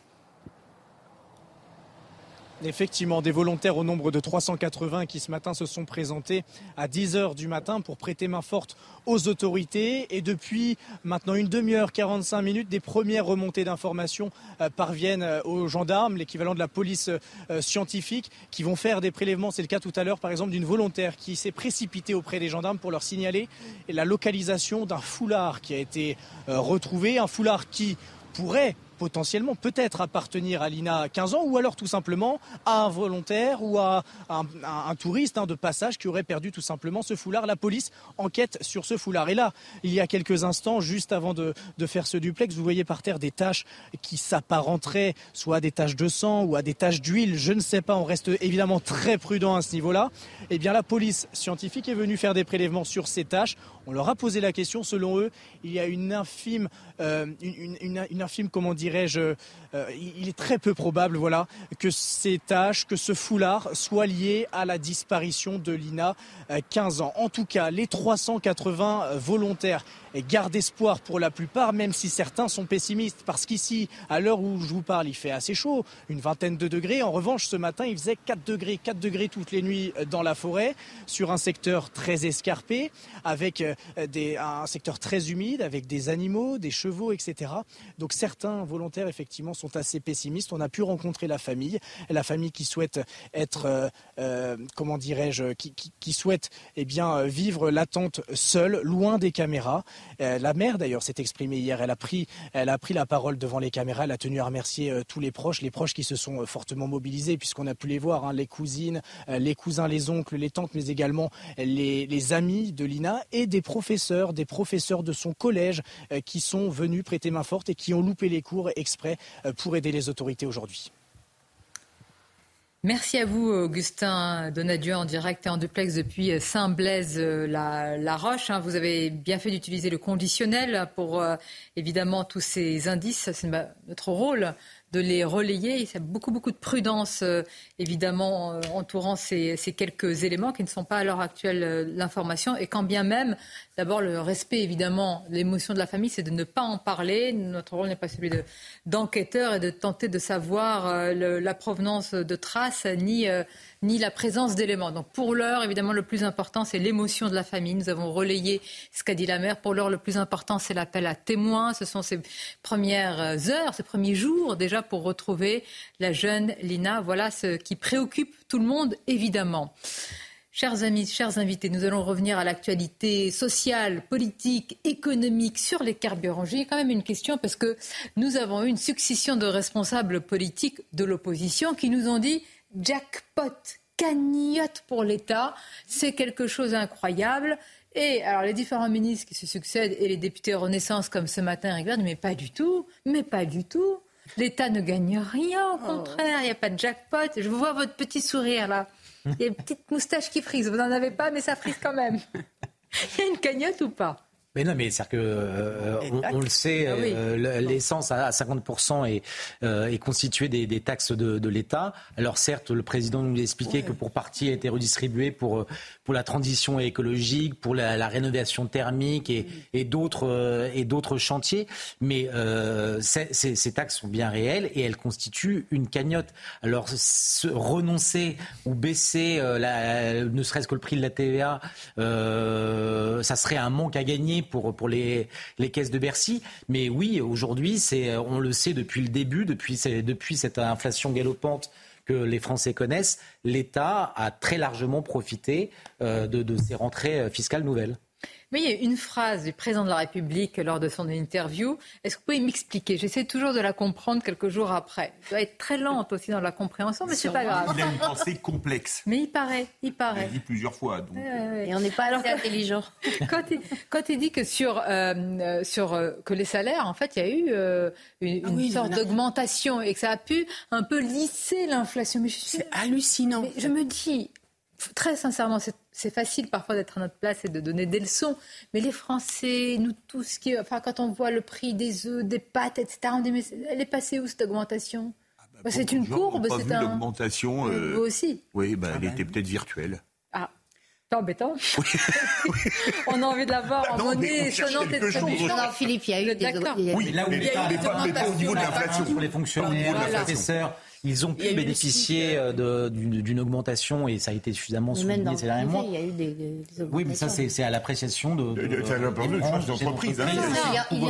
Effectivement, des volontaires au nombre de 380 qui ce matin se sont présentés à 10 h du matin pour prêter main forte aux autorités. Et depuis maintenant une demi-heure, 45 minutes, des premières remontées d'informations euh, parviennent euh, aux gendarmes, l'équivalent de la police euh, scientifique, qui vont faire des prélèvements. C'est le cas tout à l'heure, par exemple, d'une volontaire qui s'est précipitée auprès des gendarmes pour leur signaler la localisation d'un foulard qui a été retrouvé. Un foulard qui pourrait potentiellement peut-être appartenir à l'INA à 15 ans ou alors tout simplement à un volontaire ou à un, touriste hein, de passage qui aurait perdu tout simplement ce foulard. La police enquête sur ce foulard. Et là, il y a quelques instants, juste avant de, faire ce duplex, vous voyez par terre des taches qui s'apparenteraient soit à des taches de sang ou à des taches d'huile. Je ne sais pas, on reste évidemment très prudent à ce niveau-là. Eh bien, la police scientifique est venue faire des prélèvements sur ces taches. On leur a posé la question. Selon eux, il y a une infime, euh, une, infime, comment dirais-je, euh, il est très peu probable, voilà, que ces tâches, que ce foulard soit lié à la disparition de Lina, 15 euh, ans. En tout cas, les 380 volontaires gardent espoir pour la plupart, même si certains sont pessimistes. Parce qu'ici, à l'heure où je vous parle, il fait assez chaud, une vingtaine de degrés. En revanche, ce matin, il faisait 4 degrés, 4 degrés toutes les nuits dans la forêt, sur un secteur très escarpé, avec des, un secteur très humide, avec des animaux, des chevaux, etc. Donc certains volontaires, effectivement, sont assez pessimistes. On a pu rencontrer la famille, la famille qui souhaite être, euh, euh, comment dirais-je, qui, souhaite eh bien, vivre l'attente seule, loin des caméras. Euh, la mère, d'ailleurs, s'est exprimée hier. Elle a, pris, elle a pris la parole devant les caméras. Elle a tenu à remercier tous les proches, les proches qui se sont fortement mobilisés, puisqu'on a pu les voir, hein, les cousines, les cousins, les oncles, les tantes, mais également les, les amis de Lina et des professeurs, des professeurs de son collège qui sont venus prêter main forte et qui ont loupé les cours exprès euh, pour aider les autorités aujourd'hui. Merci à vous, Augustin Donadieu, en direct et en duplex depuis Saint-Blaise-la-Roche. Hein. Vous avez bien fait d'utiliser le conditionnel pour, évidemment, tous ces indices. C'est notre rôle de les relayer. Il y a beaucoup, beaucoup de prudence, euh, évidemment, euh, entourant ces, quelques éléments qui ne sont pas à l'heure actuelle euh, l'information. Et quand bien même, d'abord, le respect, évidemment, l'émotion de la famille, c'est de ne pas en parler. Notre rôle n'est pas celui d'enquêteur et de tenter de savoir la provenance de traces, ni ni la présence d'éléments. Donc pour l'heure, évidemment, le plus important, c'est l'émotion de la famille. Nous avons relayé ce qu'a dit la mère. Pour l'heure, le plus important, c'est l'appel à témoins. Ce sont ces premières heures, ces premiers jours déjà pour retrouver la jeune Lina. Voilà ce qui préoccupe tout le monde, évidemment. Chers amis, chers invités, nous allons revenir à l'actualité sociale, politique, économique sur les carburants. J'ai quand même une question parce que nous avons eu une succession de responsables politiques de l'opposition qui nous ont dit jackpot, cagnotte pour l'État. C'est quelque chose d'incroyable. Et alors les différents ministres qui se succèdent et les députés Renaissance comme ce matin regardent, mais pas du tout, mais pas du tout. L'État ne gagne rien, au contraire, il n'y a pas de jackpot. Je vois votre petit sourire là. Il y a une petite moustache qui frise. Vous n'en avez pas, mais ça frise quand même. Il y a une cagnotte ou pas? Mais non, mais c'est-à-dire que euh, on, le sait, ah euh, l'essence à 50% est, euh, est constituée des, des taxes de, de l'État. Alors certes, le président nous a expliqué que pour partie a été redistribué pour pour la transition écologique, pour la, rénovation thermique et, et d'autres d'autres chantiers. Mais ces, ces, taxes sont bien réelles et elles constituent une cagnotte. Alors renoncer ou baisser, la, ne serait-ce que le prix de la TVA, ça serait un manque à gagner pour, pour les, les caisses de Bercy. Mais oui, aujourd'hui, on le sait depuis le début, depuis, depuis cette inflation galopante que les Français connaissent, l'État a très largement profité euh, de, de ces rentrées fiscales nouvelles. Mais il y a une phrase du président de la République lors de son interview. Est-ce que vous pouvez m'expliquer? J'essaie toujours de la comprendre quelques jours après. Elle doit être très lente aussi dans la compréhension, mais c'est pas grave. Il a une pensée complexe. Mais il paraît, il paraît. Il a dit plusieurs fois. Donc... Et on n'est pas assez intelligent. Quand il, quand il, dit que sur, euh, euh, sur euh, que les salaires, en fait, il y a eu une, ah sorte d'augmentation et que ça a pu un peu lisser l'inflation. C'est hallucinant. Mais je me dis, très sincèrement, c'est facile parfois d'être à notre place et de donner des leçons. Mais les Français, nous tous, qui, enfin, quand on voit le prix des œufs, des pâtes, etc., on dit mais elle est passée où cette augmentation? Ah bah, bah, C'est une courbe, c'est un. L'augmentation. Euh... Vous aussi. Oui, bah, elle ah était peut-être virtuelle. Ah. C'est embêtant. on a envie de la voir en monnaie sonnante et Non, Philippe, il y a eu des. Oui, là où il y a eu pas au niveau de l'inflation. Pour les fonctionnaires, les professeurs ils ont pu bénéficier euh, d'une augmentation et ça a été suffisamment souligné ces derniers mois. Il y a eu des, Oui, mais ça, c'est à l'appréciation de.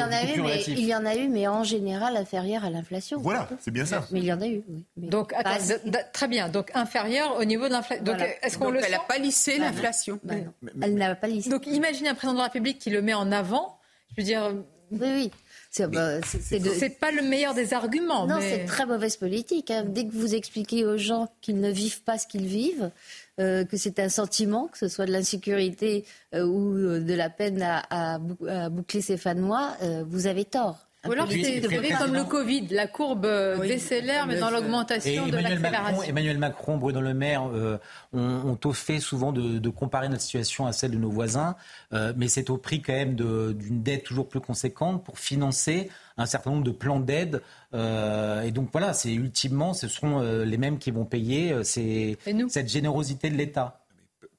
en a eu, mais il y en a eu, mais en général inférieur à l'inflation. Voilà, c'est bien ça. Mais il y en a eu. Oui. Donc, très bien. Donc inférieur au niveau de l'inflation. Donc, est-ce qu'on le Elle n'a pas lissé l'inflation. Elle n'a pas lissé. Donc, imaginez un président de la République qui le met en avant. Je veux dire. Oui, oui. Bah, c'est pas le meilleur des arguments. Non, c'est très mauvaise politique. Hein. Dès que vous expliquez aux gens qu'ils ne vivent pas ce qu'ils vivent, euh, que c'est un sentiment, que ce soit de l'insécurité euh, ou euh, de la peine à, boucler ses fins de mois, vous avez tort. Ou alors c'est comme le Covid, la courbe oui. décélère, mais dans l'augmentation de l'accélération. Emmanuel Macron, Bruno Le Maire euh, ont, au fait souvent de, comparer notre situation à celle de nos voisins, euh, mais c'est au prix quand même d'une dette toujours plus conséquente pour financer un certain nombre de plans d'aide. Euh, et donc voilà, c'est ultimement, ce seront les mêmes qui vont payer cette générosité de l'État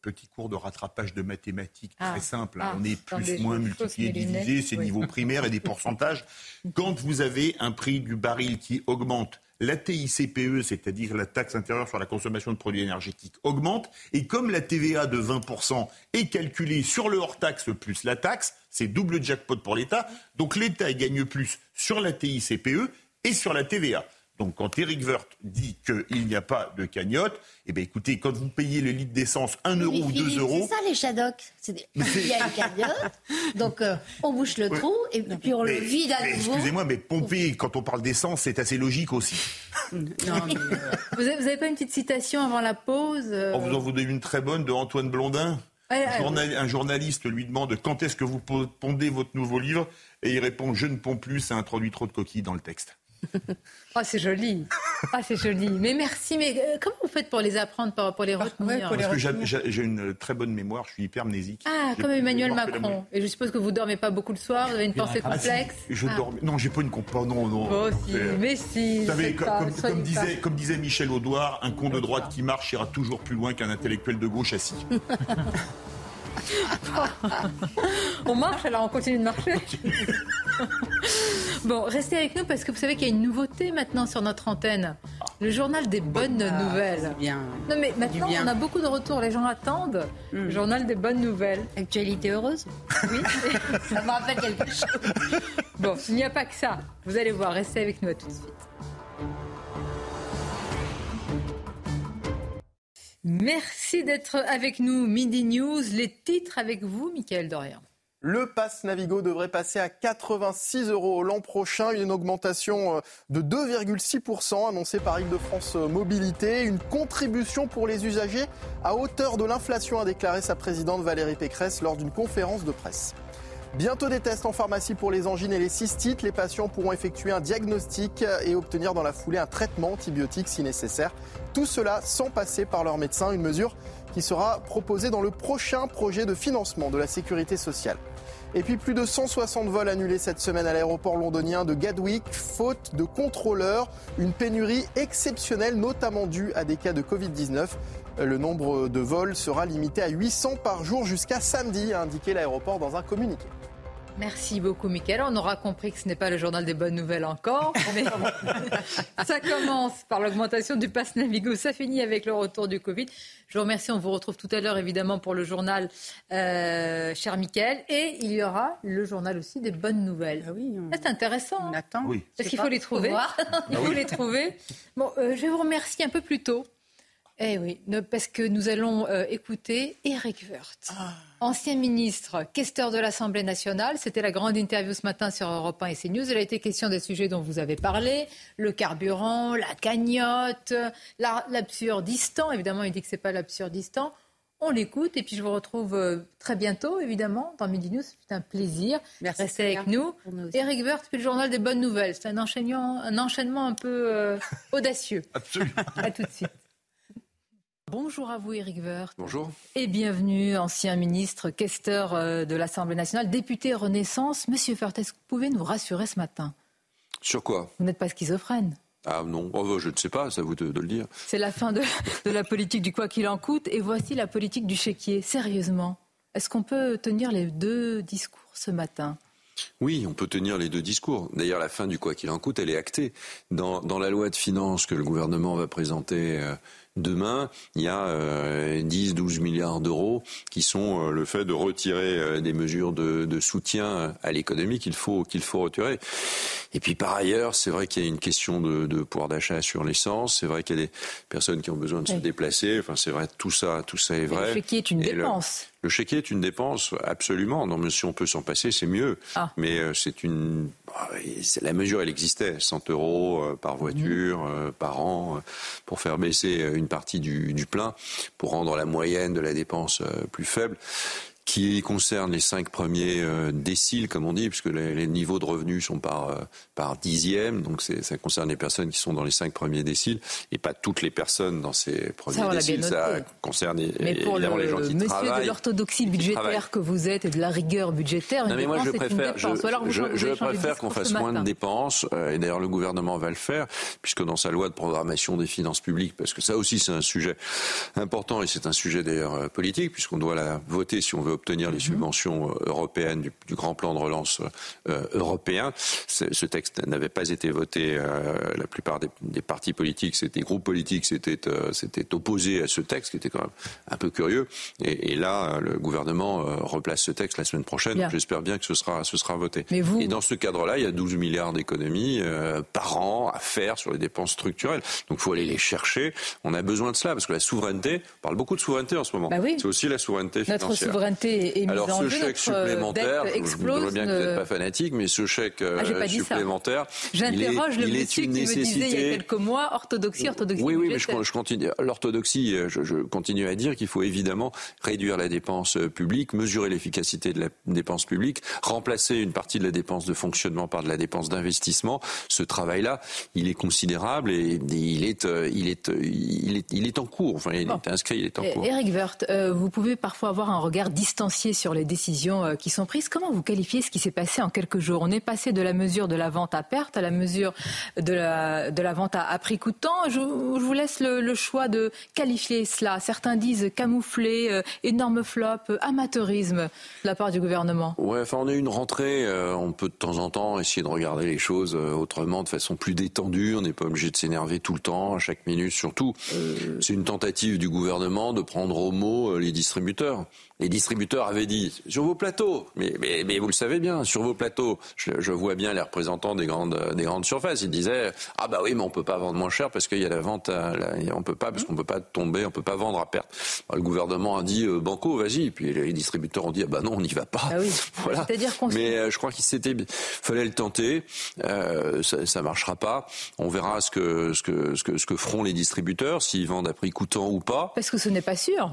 petit cours de rattrapage de mathématiques très ah. simple. Hein. Ah. on est plus, moins multiplié, divisé, c'est niveau primaire et des pourcentages. Quand vous avez un prix du baril qui augmente, la TICPE, c'est-à-dire la taxe intérieure sur la consommation de produits énergétiques, augmente. Et comme la TVA de 20% est calculée sur le hors-taxe plus la taxe, c'est double jackpot pour l'État. Donc l'État gagne plus sur la TICPE et sur la TVA. Donc quand Eric Woerth dit qu'il n'y a pas de cagnotte, eh bien écoutez, quand vous payez le litre d'essence 1 euro ou 2 euros... C'est ça les Shadocks. Il y a une cagnotte, donc euh, on bouche le trou et puis on le vide à nouveau. Excusez-moi, mais pomper, quand on parle d'essence, c'est assez logique aussi. non, mais, euh, vous n'avez pas une petite citation avant la pause euh On vous en vous donne une très bonne de Antoine Blondin. un journaliste lui demande quand est-ce que vous pondez votre nouveau livre? Et il répond je ne ponds plus, ça introduit trop de coquilles dans le texte. Ah, c'est joli. Ah, c'est joli. Mais merci. Mais euh, comment vous faites pour les apprendre, pour, pour les Ah, retenir Parce que j'ai- une très bonne mémoire, je suis hypermnésique. Ah, comme Emmanuel Macron. Et je suppose que vous dormez pas beaucoup le soir, vous avez une pensée Ah, si, complexe. je Ah. dors. Non, j'ai pas une compa. Non, non. Oh, si, mais si. Vous savez, comme, pas- comme- soyez comme pas- disait, comme disait Michel Audouard, un con de droite qui marche ira toujours plus loin qu'un intellectuel de gauche assis. on marche, alors on continue de marcher. bon, restez avec nous parce que vous savez qu'il y a une nouveauté maintenant sur notre antenne. Le journal des bonnes nouvelles. Bien. Non mais maintenant bien. on a beaucoup de retours, les gens attendent. Le journal des bonnes nouvelles. Actualité heureuse? Oui. Ça me rappelle quelque chose. Bon, il n'y a pas que ça. Vous allez voir, restez avec nous à tout de suite. Merci d'être avec nous, Midi News. Les titres avec vous, Michael Dorian. Le pass Navigo devrait passer à 86 euros l'an prochain, une augmentation euh, de 2,6% annoncée par Île-de-France Mobilité, une contribution pour les usagers à hauteur de l'inflation, a déclaré sa présidente Valérie Pécresse lors d'une conférence de presse. Bientôt des tests en pharmacie pour les angines et les cystites. Les patients pourront effectuer un diagnostic et obtenir dans la foulée un traitement antibiotique si nécessaire. Tout cela sans passer par leur médecin, une mesure qui sera proposée dans le prochain projet de financement de la sécurité sociale. Et puis plus de 160 vols annulés cette semaine à l'aéroport londonien de Gatwick, faute de contrôleurs, une pénurie exceptionnelle notamment due à des cas de Covid-19. Le nombre de vols sera limité à 800 par jour jusqu'à samedi, a indiqué l'aéroport dans un communiqué. Merci beaucoup, Michael. On aura compris que ce n'est pas le journal des bonnes nouvelles encore, mais ça commence par l'augmentation du pass Navigo. Ça finit avec le retour du Covid. Je vous remercie. On vous retrouve tout à l'heure, évidemment, pour le journal, euh, cher Michael. Et il y aura le journal aussi des bonnes nouvelles. Ah oui, Ah, C'est intéressant. on attend. Oui. Parce qu'il pas, faut les trouver. voir. Il Ah faut oui. les trouver. Bon, euh, je vais vous remercier un peu plus tôt. Eh oui, parce que nous allons euh, écouter Eric Woerth, Ah. ancien ministre, questeur de l'Assemblée nationale. C'était la grande interview ce matin sur Europe 1 et CNews. Il a été question des sujets dont vous avez parlé, le carburant, la cagnotte, la- l'absurdistan. Évidemment, il dit que c'est pas l'absurdistan. On l'écoute et puis je vous retrouve euh, très bientôt, évidemment, dans Midi News. C'est un plaisir. Merci, Restez avec nous. Pour nous aussi. Eric Woerth, puis le journal des bonnes nouvelles. C'est un enchaînement, un enchaînement un peu euh, audacieux. Absolument. À tout de suite. Bonjour à vous, Eric Woerth. Bonjour. Et bienvenue, ancien ministre, questeur euh, de l'Assemblée nationale, député Renaissance. Monsieur Woerth, est-ce que vous pouvez nous rassurer ce matin? Sur quoi? Vous n'êtes pas schizophrène. Ah non, Oh, bah, je ne sais pas, c'est à vous de, de le dire. C'est la fin de, de la politique du quoi qu'il en coûte. Et voici la politique du chéquier. Sérieusement, est-ce qu'on peut tenir les deux discours ce matin? Oui, on peut tenir les deux discours. D'ailleurs, la fin du quoi qu'il en coûte, elle est actée. Dans, dans la loi de finances que le gouvernement va présenter euh, demain, il y a euh, 10-12 milliards d'euros qui sont euh, le fait de retirer euh, des mesures de, de soutien à l'économie qu'il faut, qu'il faut retirer. Et puis par ailleurs, c'est vrai qu'il y a une question de, de pouvoir d'achat sur l'essence. C'est vrai qu'il y a des personnes qui ont besoin de se déplacer. Enfin, c'est vrai, tout ça, tout ça est vrai. chéquier est une Et dépense. Le chéquier est une dépense, absolument. Non, mais si on peut s'en passer, c'est mieux. Ah. Mais euh, c'est une. ah, La mesure, elle existait. 100 euros euh, par voiture, euh, par an, pour faire baisser une partie du, du plein, pour rendre la moyenne de la dépense plus faible qui concerne les cinq premiers euh, déciles, comme on dit, puisque les, les niveaux de revenus sont par, euh, par dixième, donc ça concerne les personnes qui sont dans les cinq premiers déciles, et pas toutes les personnes dans ces premiers Ça, déciles. Ça concerne Mais pour le évidemment les gens qui monsieur travaillent. de l'orthodoxie budgétaire que vous êtes et de la rigueur budgétaire, Non mais moi je préfère, je, je- je préfère qu'on fasse moins de dépenses euh, et d'ailleurs le gouvernement va le faire puisque dans sa loi de programmation des finances publiques, parce que ça aussi c'est un sujet important et c'est un sujet d'ailleurs euh, politique puisqu'on doit la voter si on veut obtenir les Mhm. subventions euh, européennes du, du grand plan de relance euh, européen. Ce texte n'avait pas été voté. euh, la plupart des, des partis politiques, des groupes politiques, s'étaient euh, opposés à ce texte qui était quand même un peu curieux. Et, et là, euh, le gouvernement euh, replace ce texte la semaine prochaine. J'espère bien que ce sera, ce sera voté. Mais vous- Et dans ce cadre-là, il y a 12 milliards d'économies euh, par an à faire sur les dépenses structurelles. Donc il faut aller les chercher. On a besoin de cela parce que la souveraineté, on parle beaucoup de souveraineté en ce moment. Bah oui. C'est aussi la souveraineté Notre financière. souveraineté est, est mise Alors en ce jeu. chèque Notre supplémentaire, je, je bien que vous n'êtes pas fanatique, mais ce chèque euh, Ah, ça. supplémentaire, J'interroge le il est une qui me disait il y a nécessité. quelques mois orthodoxie, orthodoxie. Oui, oui, mais je, je continue. L'orthodoxie, euh, je, je continue à dire qu'il faut évidemment réduire la dépense euh, publique, mesurer l'efficacité de la dépense publique, remplacer une partie de la dépense de fonctionnement par de la dépense d'investissement. Ce travail-là, il est considérable et, et il est, euh, il est, euh, il est, il est en cours. Enfin, il Bon. est inscrit, il est en cours. Eric Woerth, euh, vous pouvez parfois avoir un regard sur les décisions euh, qui sont prises. Comment vous qualifiez ce qui s'est passé en quelques jours? On est passé de la mesure de la vente à perte à la mesure de la, de la vente à, à prix coûtant. Je, je vous laisse le, le choix de qualifier cela. Certains disent camouflé, euh, énorme flop, euh, amateurisme de la part du gouvernement. Ouais, enfin, on a eu une rentrée. euh, on peut de temps en temps essayer de regarder les choses autrement, de façon plus détendue. On n'est pas obligé de s'énerver tout le temps, à chaque minute, surtout. C'est une tentative du gouvernement de prendre au mot les distributeurs. Les distributeurs avaient dit sur vos plateaux, mais, mais, mais vous le savez bien, sur vos plateaux, je, je vois bien les représentants des grandes, des grandes surfaces. Ils disaient ah bah oui, mais on peut pas vendre moins cher parce qu'il y a la vente, à, la- on peut pas parce qu'on peut pas tomber, on peut pas vendre à perte. Alors, le gouvernement a dit euh, banco, vas-y. Puis les distributeurs ont dit ah bah non, on n'y va pas. Ah oui. Voilà. C'est-à-dire qu'on Mais euh, je crois qu'il s'était, fallait le tenter. Euh, ça, ça marchera pas. On verra ce que ce que ce que ce que feront les distributeurs, s'ils vendent à prix coûtant ou pas. Parce que ce n'est pas sûr.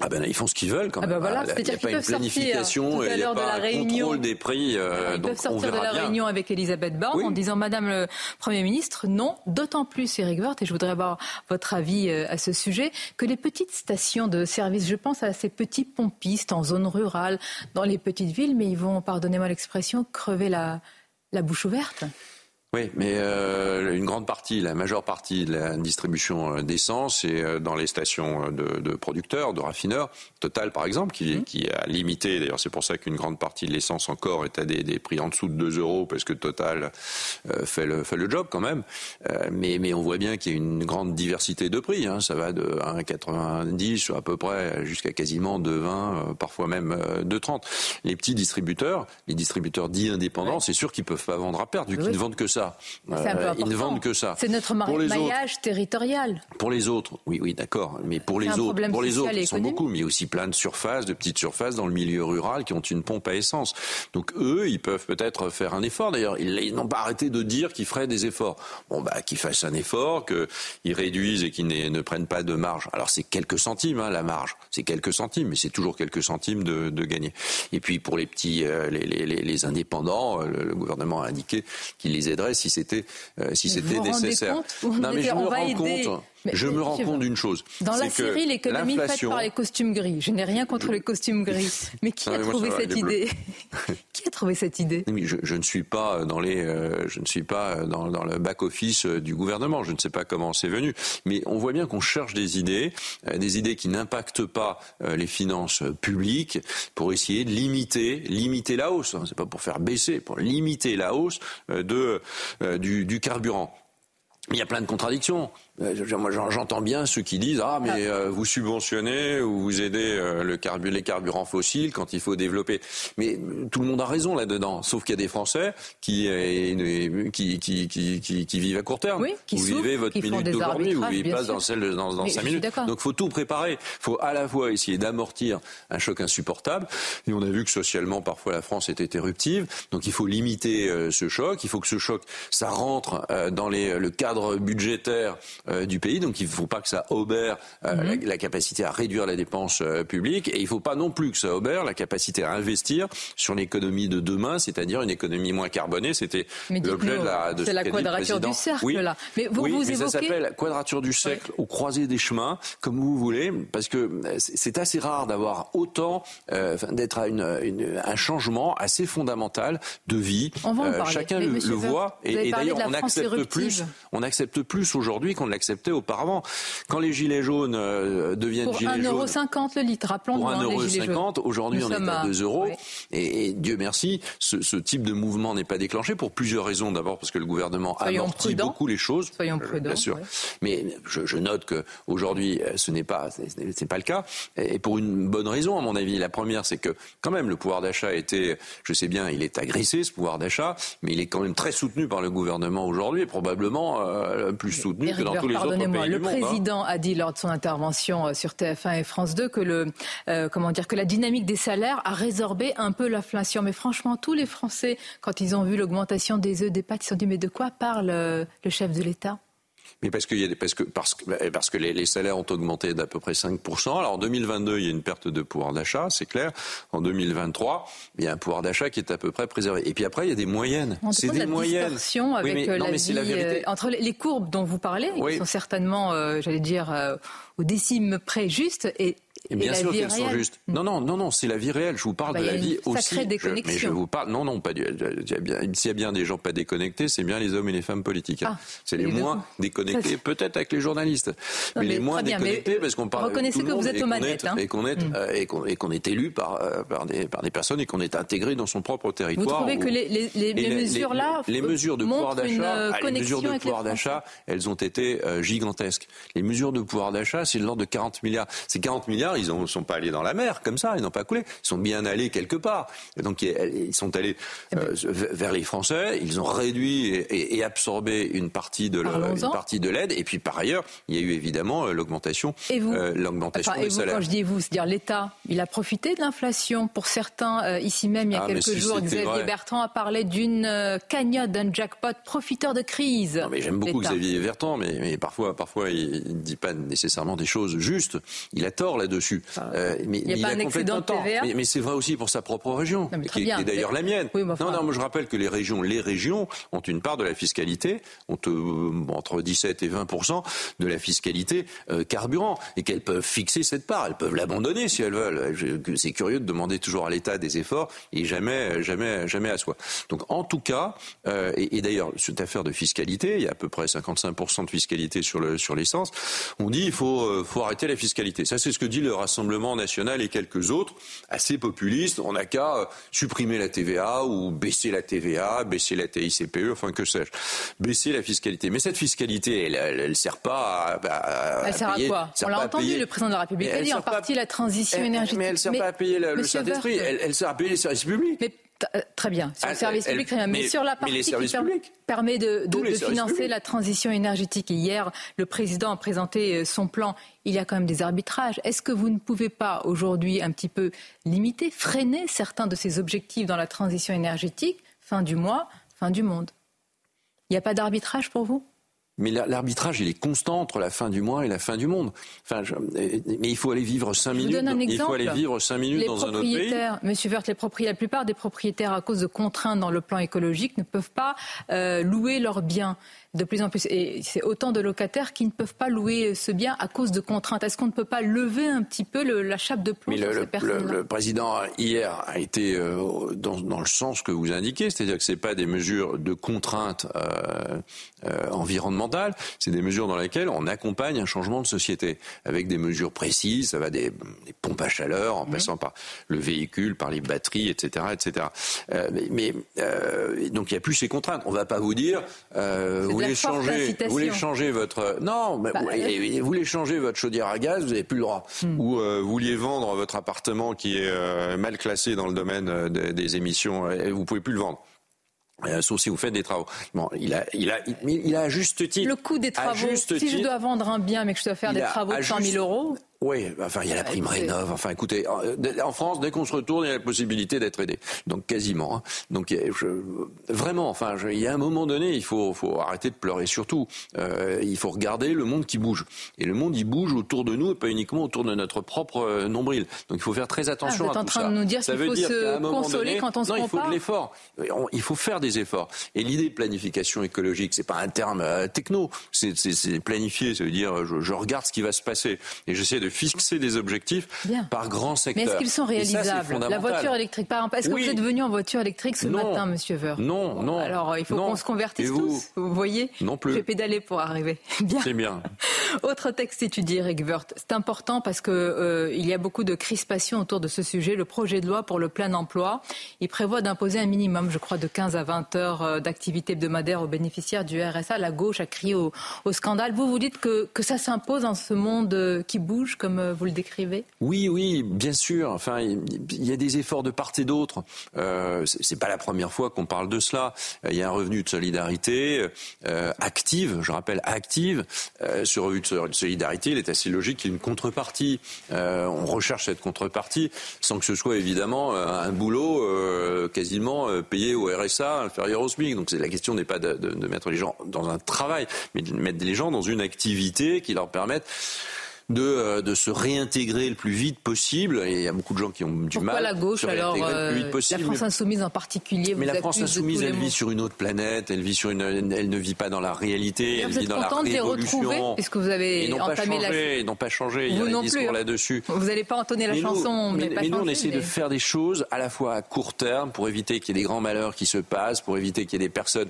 Ah ben là, ils font ce qu'ils veulent quand Ah même. ben voilà, Ah, là, il n'y c'est-à-dire a pas qu'ils une peuvent sortir planification, tout à il n'y a pas la un réunion. contrôle des prix. euh, Ils donc peuvent sortir on de la bien. réunion avec Elisabeth Borne en disant Madame le Premier ministre, non, d'autant plus Eric Woerth, et je voudrais avoir votre avis euh, à ce sujet, que les petites stations de service, je pense à ces petits pompistes en zone rurale, dans les petites villes, mais ils vont, pardonnez-moi l'expression, crever la, la bouche ouverte. Oui, mais euh, une grande partie, la majeure partie de la distribution euh, d'essence est euh, dans les stations de, de producteurs, de raffineurs. Total, par exemple, qui, Mmh. qui a limité. D'ailleurs, c'est pour ça qu'une grande partie de l'essence encore est à des, des prix en dessous de 2 euros, parce que Total euh, fait, le, fait le job quand même. Euh, mais, mais on voit bien qu'il y a une grande diversité de prix. Hein. Ça va de 1,90 à peu près jusqu'à quasiment 2,20, euh, parfois même euh, 2,30. Les petits distributeurs, les distributeurs dits indépendants, c'est sûr qu'ils peuvent pas vendre à perte, vu Oui. qu'ils ne vendent que ça. Euh, ils ne vendent que ça. C'est notre ma- Pour les autres, maillage territorial. pour les autres, oui, oui, d'accord. Mais pour les autres, pour les autres, ils sont beaucoup. Mais il y a aussi plein de surfaces, de petites surfaces dans le milieu rural qui ont une pompe à essence. Donc eux, ils peuvent peut-être faire un effort. D'ailleurs, ils, ils n'ont pas arrêté de dire qu'ils feraient des efforts. Bon, bah, qu'ils fassent un effort, qu'ils réduisent et qu'ils ne, ne prennent pas de marge. Alors c'est quelques centimes, hein, la marge. C'est quelques centimes, mais c'est toujours quelques centimes de, de gagner. Et puis pour les petits, euh, les, les, les, les indépendants, euh, le, le gouvernement a indiqué qu'il les aiderait si c'était, euh, si c'était nécessaire. compte? Non, mais je me rends aider. compte. Mais- je mais me rends compte d'une chose. Dans la série, l'économie faite par les costumes gris. Je n'ai rien contre les costumes gris. Mais qui Non, a mais trouvé cette idée Qui a trouvé cette idée Oui, je, je ne suis pas dans les, euh, je ne suis pas dans, dans le back office euh, du gouvernement. Je ne sais pas comment c'est venu, mais on voit bien qu'on cherche des idées, euh, des idées qui n'impactent pas euh, les finances publiques, pour essayer de limiter, limiter la hausse. Hein. C'est pas pour faire baisser, pour limiter la hausse de du, du carburant. Il y a plein de contradictions. Euh, j'entends bien ceux qui disent ah mais euh, vous subventionnez ou vous aidez euh, le carbu- les carburants fossiles quand il faut développer. Mais tout le monde a raison là-dedans. Sauf qu'il y a des Français qui euh, qui, qui, qui, qui, qui vivent à court terme. Oui, qui vous souffrent, vivez votre minute d'aujourd'hui, vous vivez pas sûr. dans celle de dans, dans cinq minutes. Donc faut tout préparer. Il faut à la fois essayer d'amortir un choc insupportable. Et on a vu que socialement parfois la France était éruptive. Donc il faut limiter ce choc. Il faut que ce choc ça rentre dans les, le cadre budgétaire euh, du pays. Donc il ne faut pas que ça obère euh, Mhm. la, la capacité à réduire la dépense euh, publique. Et il ne faut pas non plus que ça obère la capacité à investir sur l'économie de demain, c'est-à-dire une économie moins carbonée. C'était l'objet dites-nous, de la de c'est ce la le quadrature du cercle, Oui. là. Mais vous- oui, vous mais ça évoquez- s'appelle quadrature du cercle au croisé des chemins, comme vous voulez, parce que c'est assez rare d'avoir autant, d'être à une, une- un changement assez fondamental de vie. On va en parler. chacun Mais le, le voit, et, et d'ailleurs on accepte plus, on accepte plus aujourd'hui qu'on ne l'acceptait auparavant. Quand les gilets jaunes euh, deviennent Pour gilets jaunes. 1,50€ le litre, rappelons-nous. Pour hein, les gilets jaunes. 1,50€, aujourd'hui Nous on est à à- 2 euros. ouais. Et, et Dieu merci, ce, ce type de mouvement n'est pas déclenché pour plusieurs raisons. D'abord parce que le gouvernement Soyons amortit beaucoup les choses. Soyons Euh, prudents, Bien sûr. ouais. Mais je, je note que aujourd'hui euh, ce n'est pas, c'est pas le cas. Et pour une bonne raison, à mon avis. La première, c'est que quand même le pouvoir d'achat a été, je sais bien, il est agressé ce pouvoir d'achat, mais il est quand même très soutenu par le gouvernement aujourd'hui, et probablement euh, plus soutenu Éric que dans Pardonnez-moi. Le monde, hein. président a dit lors de son intervention euh, sur TF1 et France 2 que le euh, comment dire que la dynamique des salaires a résorbé un peu l'inflation. Mais franchement, tous les Français, quand ils ont vu l'augmentation des œufs, des pâtes, ils se sont dit mais de quoi parle euh, le chef de l'État? Mais parce, qu'il y a des- parce que, parce que, bah, parce que les, les salaires ont augmenté d'à peu près 5%. Alors en 2022, il y a une perte de pouvoir d'achat, c'est clair. En 2023, il y a un pouvoir d'achat qui est à peu près préservé. Et puis après, il y a des moyennes. C'est des la moyennes. Oui, avec mais- euh, non, la vérité. euh, entre les, les courbes dont vous parlez, Oui. qui sont certainement, euh, j'allais dire, euh, au décime près juste, et, Et bien la sûr vie qu'elles sont justes. Non, non, non, non, c'est la vie réelle. Je vous parle Bah, de la vie une aussi. sacrée Je- mais je vous parle. Non, non, pas du. S'il y a bien des gens pas déconnectés, c'est bien les hommes et les femmes politiques. hein. Ah, c'est les moins déconnectés, peut-être avec les journalistes, mais, mais les moins bien, déconnectés parce qu'on parle. reconnaissez tout le que vous monde êtes et aux manettes, hein. Et qu'on est, Mm. euh, et qu'on est élu par euh, par des par des personnes et qu'on est intégré dans son propre Vous territoire. trouvez que les, mesures là les, mesures de pouvoir d'achat, euh, les mesures de pouvoir d'achat, elles ont été euh, gigantesques. Les mesures de pouvoir d'achat, c'est de l'ordre de 40 milliards. Ces 40 milliards, ils ne sont pas allés dans la mer comme ça, ils n'ont pas coulé. Ils sont bien allés quelque part. Et donc ils sont allés Eh ben. euh, vers les Français. Ils ont réduit et, absorbé une partie de le- Parlons-en. une partie de l'aide. Et puis par ailleurs, il y a eu évidemment euh, l'augmentation, Et vous euh, l'augmentation Enfin, des et vous, salaires. quand je dis vous, c'est-à-dire l'État, il a profité de l'inflation. Pour certains, euh, ici même, il y a Ah, quelques si jours, Xavier vrai. Bertrand a parlé d'une euh, cagnotte, d'un jackpot profiteur de crise. Non, mais j'aime beaucoup. Xavier Vertan, mais, mais parfois, parfois, il ne dit pas nécessairement des choses justes. Il a tort là-dessus. Euh, mais, il y a pas un complètement de. TVA Mais, mais c'est vrai aussi pour sa propre région, Non, qui, bien. est d'ailleurs la mienne. Oui, enfin- Non, non, moi je rappelle que les régions, les régions ont une part de la fiscalité, ont euh, entre 17 et 20% de la fiscalité euh, carburant, et qu'elles peuvent fixer cette part. Elles peuvent l'abandonner si elles veulent. C'est curieux de demander toujours à l'État des efforts et jamais, jamais, jamais à soi. Donc en tout cas, euh, et, et d'ailleurs cette affaire de fiscalité, il y a à peu près 55 de fiscalité sur le sur l'essence. On dit il faut euh, faut arrêter la fiscalité. Ça c'est ce que dit le Rassemblement national et quelques autres assez populistes. On n'a qu'à euh, supprimer la TVA ou baisser la TVA, baisser la TICPE, enfin que sais-je, baisser la fiscalité. Mais cette fiscalité, elle, elle sert pas à, à- Elle sert à payer- quoi sert On l'a entendu, payer- le président de la République a dit en partie la transition elle- énergétique. Mais elle sert pas à payer le, Saint-Esprit. Elle, elle sert à payer les services publics. Mais très bien, sur le Ah, service elle- public, très bien. Mais, mais- sur la partie qui permet, publics. permet de, financer publics. la transition énergétique. Et hier, le président a présenté euh, son plan. Il y a quand même des arbitrages. Est-ce que vous ne pouvez pas aujourd'hui un petit peu limiter, freiner certains de ces objectifs dans la transition énergétique? Fin du mois, fin du monde. Il n'y a pas d'arbitrage pour vous? Mais la- l'arbitrage, il est constant entre la fin du mois et la fin du monde. Enfin, je- mais il faut aller vivre cinq Je vous minutes. donne un il faut aller vivre cinq minutes les dans un autre pays. Monsieur Vert, les propriétaires, la plupart des propriétaires, à cause de contraintes dans le plan écologique, ne peuvent pas euh, louer leurs biens. De plus en plus, et c'est autant de locataires qui ne peuvent pas louer ce bien à cause de contraintes. Est-ce qu'on ne peut pas lever un petit peu le- la chape de plomb Mais sur le, ces personnes-là le- le président hier a été euh, dans, dans le sens que vous indiquez, c'est-à-dire que c'est pas des mesures de contrainte euh, euh, environnementales, c'est des mesures dans lesquelles on accompagne un changement de société avec des mesures précises. Ça va des, des pompes à chaleur, en passant par le véhicule, par les batteries, etc., etc. Euh, mais mais, donc il n'y a plus ces contraintes. On va pas vous dire euh, vous voulez changer, incitation. vous voulez changer votre non, mais Bah, vous- vous voulez changer votre chaudière à gaz, vous n'avez plus le droit. Hmm. Ou euh, vous vouliez vendre votre appartement qui est euh, mal classé dans le domaine euh, des, des émissions, et vous pouvez plus le vendre. Euh, sauf si vous faites des travaux. Bon, il a, il a, il, il a à juste titre. Le coût des travaux, juste si je dois vendre un bien mais que je dois faire des travaux de à 100 000 juste- euros, Oui, enfin, il y a la prime écoutez. rénov. Enfin, écoutez, en, en France, dès qu'on se retourne, il y a la possibilité d'être aidé. Donc, quasiment. hein. Donc, je- vraiment, enfin, je- il y a un moment donné, il faut, faut arrêter de pleurer. Surtout, euh, il faut regarder le monde qui bouge. Et le monde, il bouge autour de nous et pas uniquement autour de notre propre euh, nombril. Donc, il faut faire très attention Ah, vous êtes à en tout train ça. de nous dire qu'il faut dire se consoler donné- quand on se non, il faut compare de l'effort. Il faut faire des efforts. Et l'idée de planification écologique, c'est pas un terme euh, techno. C'est planifier, ça veut dire euh, je, je regarde ce qui va se passer et j'essaie de fixer des objectifs Bien. par grands mais secteurs. est-ce qu'ils sont ça, réalisables? La voiture électrique, par exemple, est-ce que Oui. vous êtes venu en voiture électrique ce Non. matin, Monsieur Veur? Non, non. Alors, il faut qu'on se convertisse vous tous. Vous voyez? Non plus. J'ai pédalé pour arriver. Bien. C'est bien. Autre texte étudié, Eric Woerth. C'est important parce que euh, il y a beaucoup de crispation autour de ce sujet. Le projet de loi pour le plein emploi, il prévoit d'imposer un minimum, je crois, de 15 à 20 heures euh, d'activité hebdomadaire aux bénéficiaires du RSA. La gauche a crié au, au scandale. Vous vous dites que, que ça s'impose dans ce monde euh, qui bouge, comme euh, vous le décrivez Oui, oui, bien sûr. Enfin, il y a des efforts de part et d'autre. Euh, c'est pas la première fois qu'on parle de cela. Il y a un revenu de solidarité euh, active, je rappelle active. Euh, ce revenu de solidarité, il est assez logique qu'il y ait une contrepartie. Euh, on recherche cette contrepartie sans que ce soit évidemment un boulot quasiment payé au RSA inférieur au SMIC. Donc la question n'est pas de mettre les gens dans un travail, mais de mettre les gens dans une activité qui leur permette de, euh, de se réintégrer le plus vite possible. Et il y a beaucoup de gens qui ont du Pourquoi mal la gauche, se alors, réintégrer le plus euh, vite possible. la France insoumise en particulier Mais vous la France insoumise, elle vit sur une autre planète, elle vit sur une, elle ne vit pas dans la réalité, elle Vous vit êtes dans la de les retrouver puisque vous avez Ils entamé la- changé, ils n'ont pas changé. Il y a Vous non plus, hein. là-dessus. Vous n'allez pas entonner la Mais chanson, vous mais, pas mais nous, on essaie de mais- faire des choses à la fois à court terme pour éviter qu'il y ait des grands malheurs qui se passent, pour éviter qu'il y ait des personnes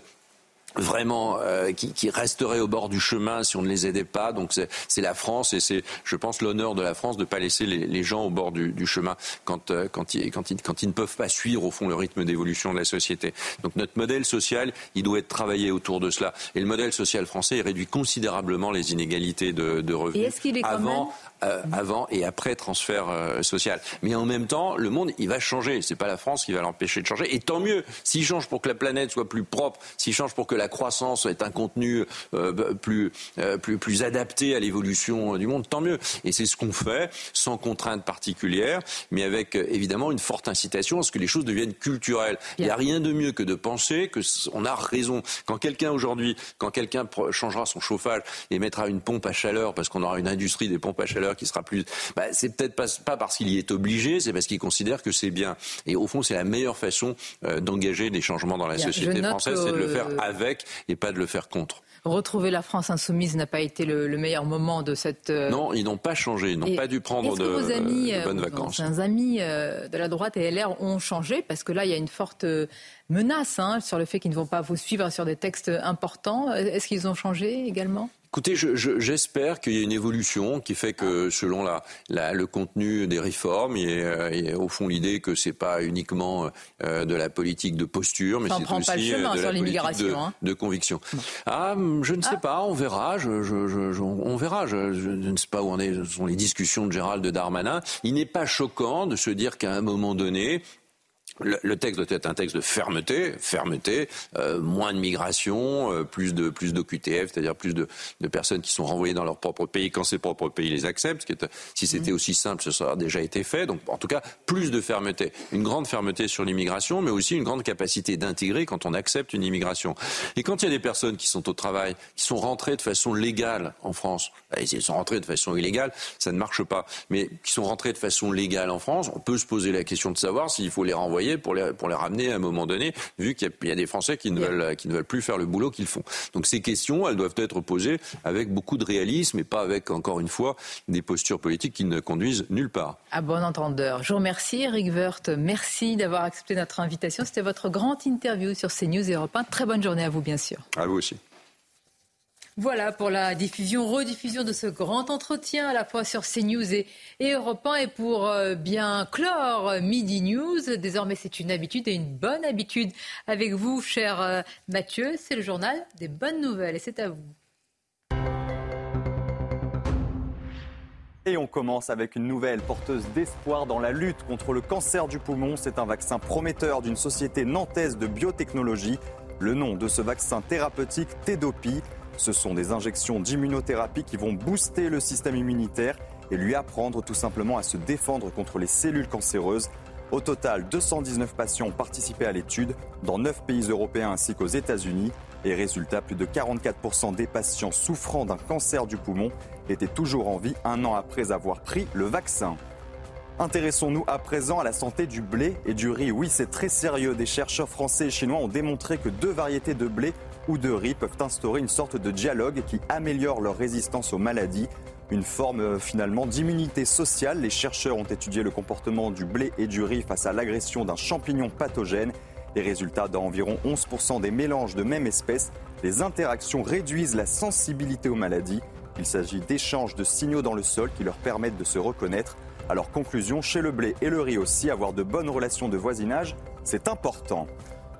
vraiment euh, qui, qui resteraient au bord du chemin si on ne les aidait pas. Donc c'est la France et c'est, je pense, l'honneur de la France de ne pas laisser les, les gens au bord du, du chemin quand, euh, quand, ils, quand, ils, quand ils ne peuvent pas suivre au fond le rythme d'évolution de la société. Donc notre modèle social, il doit être travaillé autour de cela. Et le modèle social français il réduit considérablement les inégalités de, de revenus Et est-ce qu'il est quand avant, même- euh, avant et après transfert euh, social. Mais en même temps, le monde, il va changer. C'est pas la France qui va l'empêcher de changer. Et tant mieux. S'il change pour que la planète soit plus propre, s'il change pour que la croissance ait un contenu euh, plus, plus, plus adapté à l'évolution du monde, tant mieux. Et c'est ce qu'on fait, sans contrainte particulière, mais avec évidemment une forte incitation à ce que les choses deviennent culturelles. Il n'y a rien de mieux que de penser que on a raison. Quand quelqu'un aujourd'hui, quand quelqu'un changera son chauffage et mettra une pompe à chaleur, parce qu'on aura une industrie des pompes à chaleur qui sera plus, bah, c'est peut-être pas, pas parce qu'il y est obligé, c'est parce qu'il considère que c'est bien. Et au fond, c'est la meilleure façon euh, d'engager des changements dans la Bien, société française, c'est de le faire avec et pas de le faire contre. Retrouver la France insoumise n'a pas été le, le meilleur moment de cette. euh, Non, ils n'ont pas changé, ils n'ont pas dû prendre de, vos amis, de euh, bonnes vos vacances. anciens amis de la droite et LR ont changé? Parce que là, il y a une forte menace hein, sur le fait qu'ils ne vont pas vous suivre sur des textes importants. Est-ce qu'ils ont changé également? Écoutez, je- je- j'espère qu'il y a une évolution qui fait que, selon la, la- le contenu des réformes, il y a, il y a au fond l'idée que c'est pas uniquement euh, de la politique de posture, mais c'est aussi euh, de la politique de, hein. de conviction. Ah, je ne sais pas, on verra. Je, je- je- je- on verra. Je, je ne sais pas où en est, sont les discussions de Gérald Darmanin. Il n'est pas choquant de se dire qu'à un moment donné, le, texte doit être un texte de fermeté, fermeté, euh, moins de migration, euh, plus de plus d'OQTF, c'est-à-dire plus de, de personnes qui sont renvoyées dans leur propre pays quand ces propres pays les acceptent. Ce qui est, si c'était aussi simple, ce serait déjà été fait. Donc, en tout cas, plus de fermeté, une grande fermeté sur l'immigration, mais aussi une grande capacité d'intégrer quand on accepte une immigration. Et quand il y a des personnes qui sont au travail, qui sont rentrées de façon légale en France, et s'ils sont rentrées de façon illégale, ça ne marche pas. Mais qui sont rentrées de façon légale en France, on peut se poser la question de savoir s'il faut les renvoyer pour les, pour les ramener à un moment donné, vu qu'il y a- il y, a des Français qui ne, veulent, qui ne veulent plus faire le boulot qu'ils font. Donc ces questions, elles doivent être posées avec beaucoup de réalisme et pas avec, encore une fois, des postures politiques qui ne conduisent nulle part. À bon entendeur. Je vous remercie, Eric Woerth. Merci d'avoir accepté notre invitation. C'était votre grande interview sur CNews Europe 1. Très bonne journée à vous, bien sûr. À vous aussi. Voilà pour la diffusion, rediffusion de ce grand entretien à la fois sur CNews et, et Europe 1 et pour euh, bien clore euh, Midi News. Désormais, c'est une habitude et une bonne habitude avec vous, cher euh, Mathieu. C'est le journal des bonnes nouvelles et c'est à vous. Et on commence avec une nouvelle porteuse d'espoir dans la lutte contre le cancer du poumon. C'est un vaccin prometteur d'une société nantaise de biotechnologie. Le nom de ce vaccin thérapeutique, Tedopi, ce sont des injections d'immunothérapie qui vont booster le système immunitaire et lui apprendre tout simplement à se défendre contre les cellules cancéreuses. Au total, 219 patients ont participé à l'étude dans 9 pays européens ainsi qu'aux États-Unis. Et résultat, plus de 44% des patients souffrant d'un cancer du poumon étaient toujours en vie un an après avoir pris le vaccin. Intéressons-nous à présent à la santé du blé et du riz. Oui, c'est très sérieux. Des chercheurs français et chinois ont démontré que deux variétés de blé ou de riz peuvent instaurer une sorte de dialogue qui améliore leur résistance aux maladies. Une forme euh, finalement d'immunité sociale. Les chercheurs ont étudié le comportement du blé et du riz face à l'agression d'un champignon pathogène. Les résultats, dans environ 11% des mélanges de même espèce, les interactions réduisent la sensibilité aux maladies. Il s'agit d'échanges de signaux dans le sol qui leur permettent de se reconnaître. Alors conclusion, chez le blé et le riz aussi, avoir de bonnes relations de voisinage, c'est important.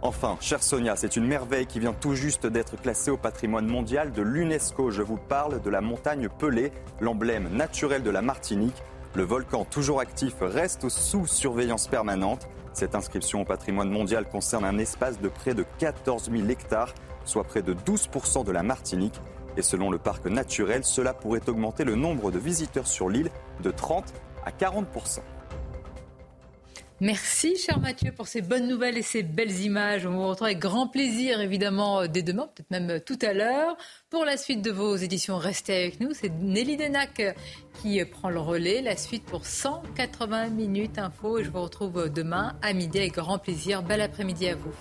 Enfin, chère Sonia, c'est une merveille qui vient tout juste d'être classée au patrimoine mondial de l'UNESCO. Je vous parle de la montagne Pelée, l'emblème naturel de la Martinique. Le volcan, toujours actif, reste sous surveillance permanente. Cette inscription au patrimoine mondial concerne un espace de près de 14 000 hectares, soit près de 12% de la Martinique. Et selon le parc naturel, cela pourrait augmenter le nombre de visiteurs sur l'île de 30 à 40 Merci, cher Mathieu, pour ces bonnes nouvelles et ces belles images. On vous retrouve avec grand plaisir, évidemment, euh, dès demain, peut-être même euh, tout à l'heure. Pour la suite de vos éditions, restez avec nous. C'est Nelly Denac euh, qui prend le relais. La suite pour 180 minutes info. Et je vous retrouve demain à midi avec grand plaisir. Bel après-midi à vous.